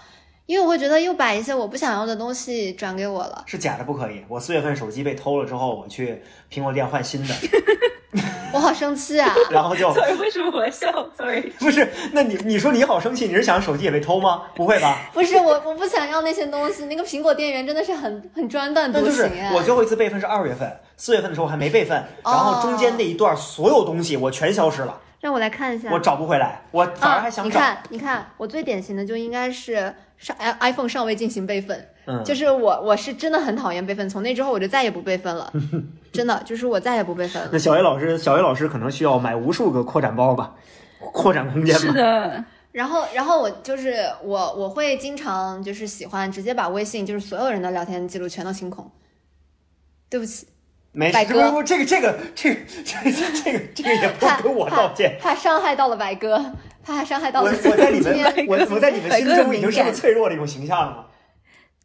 因为我会觉得又把一些我不想要的东西转给我了。是假的不可以。我四月份手机被偷了之后，我去苹果店换新的 我好生气啊！然后就 Sorry，为什么我笑？Sorry，不是，那你你说你好生气，你是想手机也被偷吗？不会吧？不是我，我不想要那些东西。那个苹果店员真的是很很专断那就是独行哎。我最后一次备份是二月份，四月份的时候还没备份，然后中间那一段所有东西我全消失了，让我来看一下。我找不回来，我反而还啊，想找。你看，你看，我最典型的就应该是上 i iPhone 尚未进行备份，嗯，就是我我是真的很讨厌备份，从那之后我就再也不备份了，真的就是我再也不备份了那。小 A 老师，小 A 老师可能需要买无数个扩展包吧，扩展空间是。的，然后，然后我就是我我会经常就是喜欢直接把微信就是所有人的聊天记录全都清空。对不起，没事，这个这个这个这个这个这个也不怕跟我道歉。怕怕伤害到了白哥，怕伤害到我了我在你们今天我我在你们心中已经是个脆弱的一种形象了吗？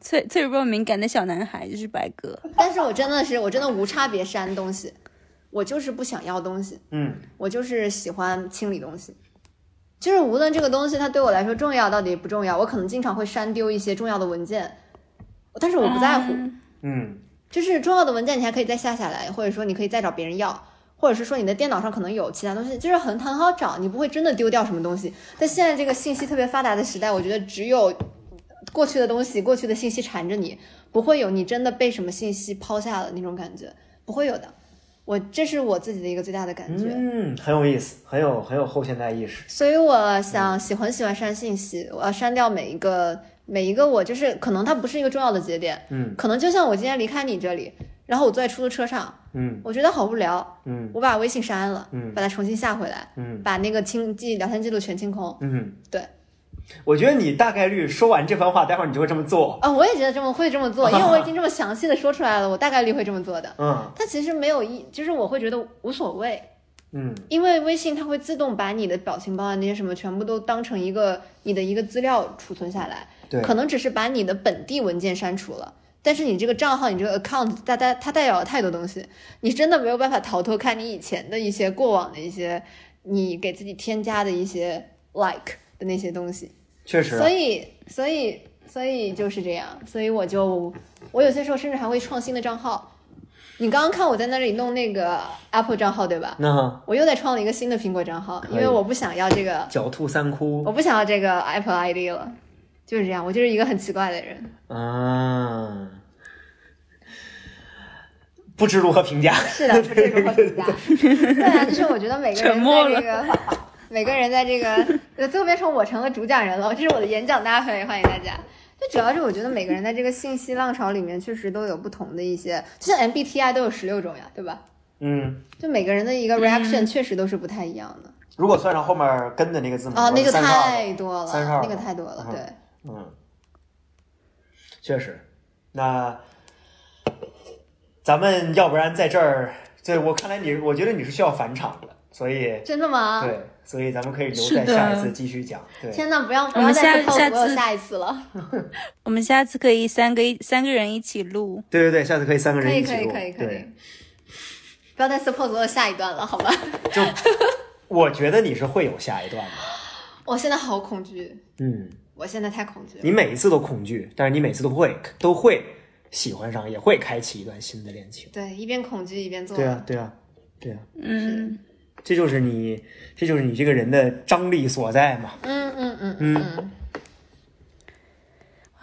脆脆弱敏感的小男孩就是白哥。但是我真的是，我真的无差别删东西，我就是不想要东西，嗯，我就是喜欢清理东西。就是无论这个东西它对我来说重要到底不重要，我可能经常会删丢一些重要的文件，但是我不在乎。嗯嗯，就是重要的文件你还可以再下下来，或者说你可以再找别人要，或者是说你的电脑上可能有其他东西，就是很很好找，你不会真的丢掉什么东西。但现在这个信息特别发达的时代，我觉得只有过去的东西、过去的信息缠着你，不会有你真的被什么信息抛下了那种感觉，不会有的。我这是我自己的一个最大的感觉。嗯，很有意思，很有很有后现代意识。所以我想喜很喜欢删信息，我要删掉每一个每一个我就是可能它不是一个重要的节点，嗯可能就像我今天离开你这里，然后我坐在出租车上，嗯我觉得好无聊，嗯我把微信删了，嗯把它重新下回来，嗯把那个清记聊天记录全清空。嗯，对。我觉得你大概率说完这番话，待会儿你就会这么做。啊、我也觉得这么会这么做，因为我已经这么详细的说出来了，我大概率会这么做的。嗯它其实没有意，就是我会觉得无所谓，嗯因为微信它会自动把你的表情包啊那些什么全部都当成一个你的一个资料储存下来，对可能只是把你的本地文件删除了。但是你这个账号，你这个 account，它代它代表了太多东西，你真的没有办法逃脱看你以前的一些过往的一些，你给自己添加的一些 like 的那些东西。确实啊所以，所以，所以就是这样。所以我就，我有些时候甚至还会创新的账号。你刚刚看我在那里弄那个 Apple 账号，对吧？那我又在创了一个新的苹果账号，因为我不想要这个，狡兔三窟我不想要这个 Apple ID 了。就是这样，我就是一个很奇怪的人。啊，不知如何评价。是的，不知如何评价。对啊，就是我觉得每个人沉默了在这个，每个人在这个，呃最后变成我成了主讲人了。这是我的演讲大会，欢迎大家。就主要是我觉得每个人在这个信息浪潮里面，确实都有不同的一些，就像 MBTI 都有十六种呀，对吧？嗯，就每个人的一个 reaction 确实都是不太一样的。如果算上后面跟的那个字母，哦，那个太多了，32那个太多了，嗯对。嗯，确实。那咱们要不然在这儿，对我看来你，我觉得你是需要返场的，所以真的吗？对，所以咱们可以留在下一次继续讲。对，天呐，不要不要再下 suppose 下我有次下一次了。我们下次可以三个一三个人一起录。对对对，下次可以三个人一起录。可以可以可以可以，，不要再 suppose 我有下一段了，好吧？就 我觉得你是会有下一段的。我现在好恐惧，嗯，我现在太恐惧了。你每一次都恐惧，但是你每次都会都会喜欢上，也会开启一段新的恋情。对，一边恐惧一边做。对啊，对啊，对啊，嗯，这就是你，这就是你这个人的张力所在嘛。嗯嗯嗯嗯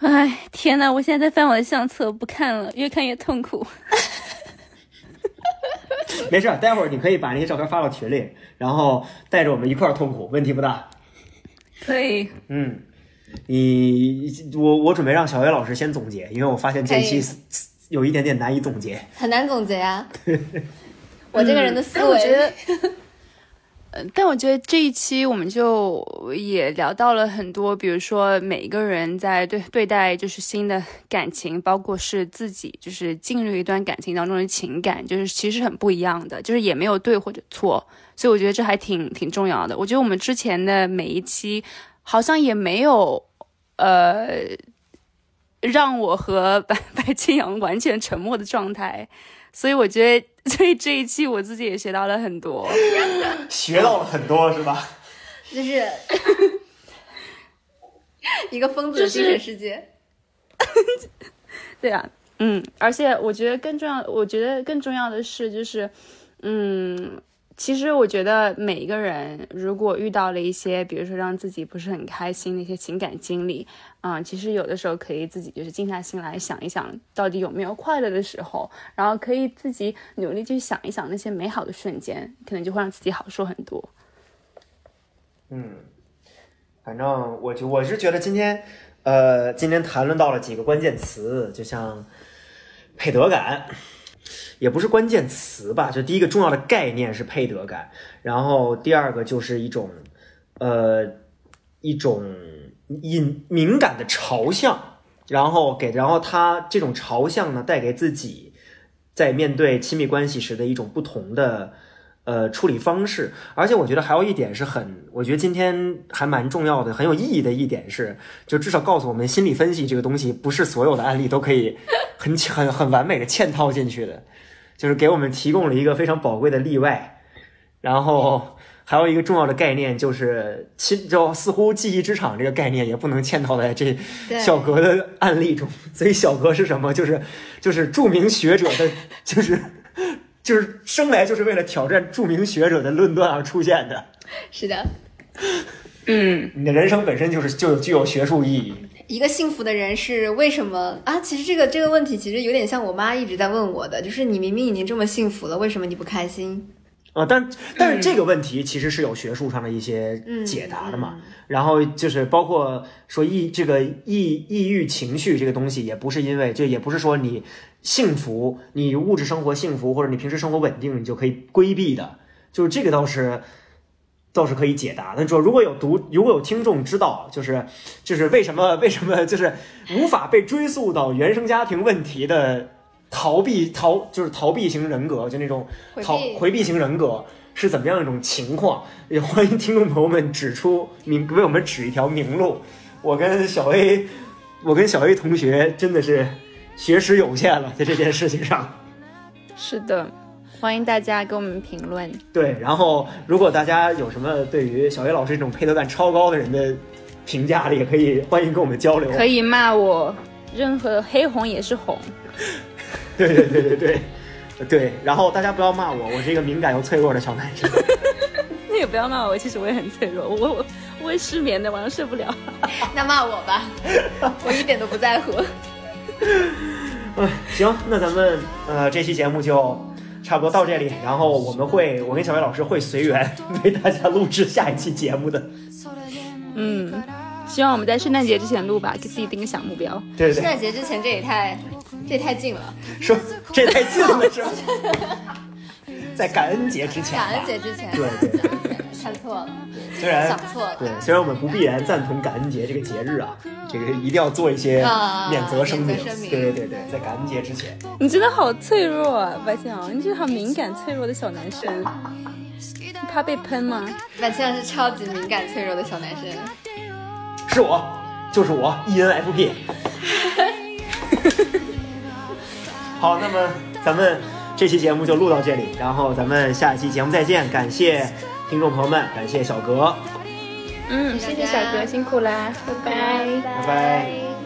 嗯，哎，天呐，我现在在翻我的相册，不看了，越看越痛苦。没事，待会儿你可以把那些照片发到群里，然后带着我们一块儿痛苦，问题不大。可以，嗯，你我我准备让小岳老师先总结，因为我发现这一期有一点点难以总结。很难总结啊。我这个人的思但我觉维，得，呃，但我觉得这一期我们就也聊到了很多，比如说每一个人在对对待就是新的感情，包括是自己就是进入一段感情当中的情感，就是其实很不一样的，就是也没有对或者错，所以我觉得这还挺挺重要的。我觉得我们之前的每一期好像也没有，呃。让我和白 白青扬完全沉默的状态，所以我觉得，所以这一期我自己也学到了很多。学到了很多是吧？就是 一个疯子的精神世界。对啊，嗯，而且我觉得更重要，我觉得更重要的是，就是，嗯，其实我觉得每一个人如果遇到了一些，比如说让自己不是很开心的一些情感经历，嗯，其实有的时候可以自己就是静下心来想一想，到底有没有快乐的时候，然后可以自己努力去想一想那些美好的瞬间，可能就会让自己好受很多。嗯，反正我就我是觉得今天，呃，今天谈论到了几个关键词，就像配得感，也不是关键词吧，就第一个重要的概念是配得感，然后第二个就是一种，呃，一种隐敏感的朝向，然后给，然后他这种朝向呢，带给自己在面对亲密关系时的一种不同的。呃，处理方式，而且我觉得还有一点是很，我觉得今天还蛮重要的、很有意义的一点是，就至少告诉我们，心理分析这个东西不是所有的案例都可以很很很完美的嵌套进去的，就是给我们提供了一个非常宝贵的例外。然后还有一个重要的概念就是亲，就似乎记忆之场这个概念也不能嵌套在这小格的案例中。所以小格是什么？就是就是著名学者的，就是。就是生来就是为了挑战著名学者的论断而出现的。是的，嗯，你的人生本身就是就具有学术意义。一个幸福的人是为什么啊？其实这个这个问题其实有点像我妈一直在问我的，就是你明明已经这么幸福了，为什么你不开心？啊，但但是这个问题其实是有学术上的一些解答的嘛。然后就是包括说抑这个抑抑郁情绪这个东西，也不是因为就也不是说你幸福，你物质生活幸福或者你平时生活稳定，你就可以规避的。就是这个倒是倒是可以解答的。说如果有读如果有听众知道，就是就是为什么为什么就是无法被追溯到原生家庭问题的逃避逃就是逃避型人格，就那种逃回避回避型人格是怎么样一种情况？也欢迎听众朋友们指出明为我们指一条明路。我跟小 A，我跟小 A 同学真的是学识有限了，在这件事情上。是的，欢迎大家给我们评论。对，然后如果大家有什么对于小叶老师这种配得感超高的人的评价的，也可以欢迎跟我们交流。可以骂我，任何黑红也是红。对对对对对对，然后大家不要骂我，我是一个敏感又脆弱的小男生。那也不要骂我，其实我也很脆弱，我我我会失眠的，晚上睡不了。那骂我吧，我一点都不在乎。嗯，行，那咱们呃这期节目就差不多到这里，然后我们会，我跟小薇老师会随缘 为大家录制下一期节目的。嗯，希望我们在圣诞节之前录吧，给自己定个小目标。对对对，圣诞节之前这也太这也太近了，说这也太近了是吧？在感恩节之前，感恩节之前，对对对看错了，虽然想错了。对，虽然我们不必然赞同感恩节这个节日啊，这个一定要做一些啊免责声明。对对对对，在感恩节之前，你真的好脆弱啊，白天啊，你是好敏感脆弱的小男生。你怕被喷吗？满清是超级敏感脆弱的小男生。是我，就是我，ENFP。好，那么咱们这期节目就录到这里，然后咱们下一期节目再见。感谢听众朋友们，感谢小格，嗯，谢谢小哥，辛苦啦，拜拜。拜拜。ねだりにし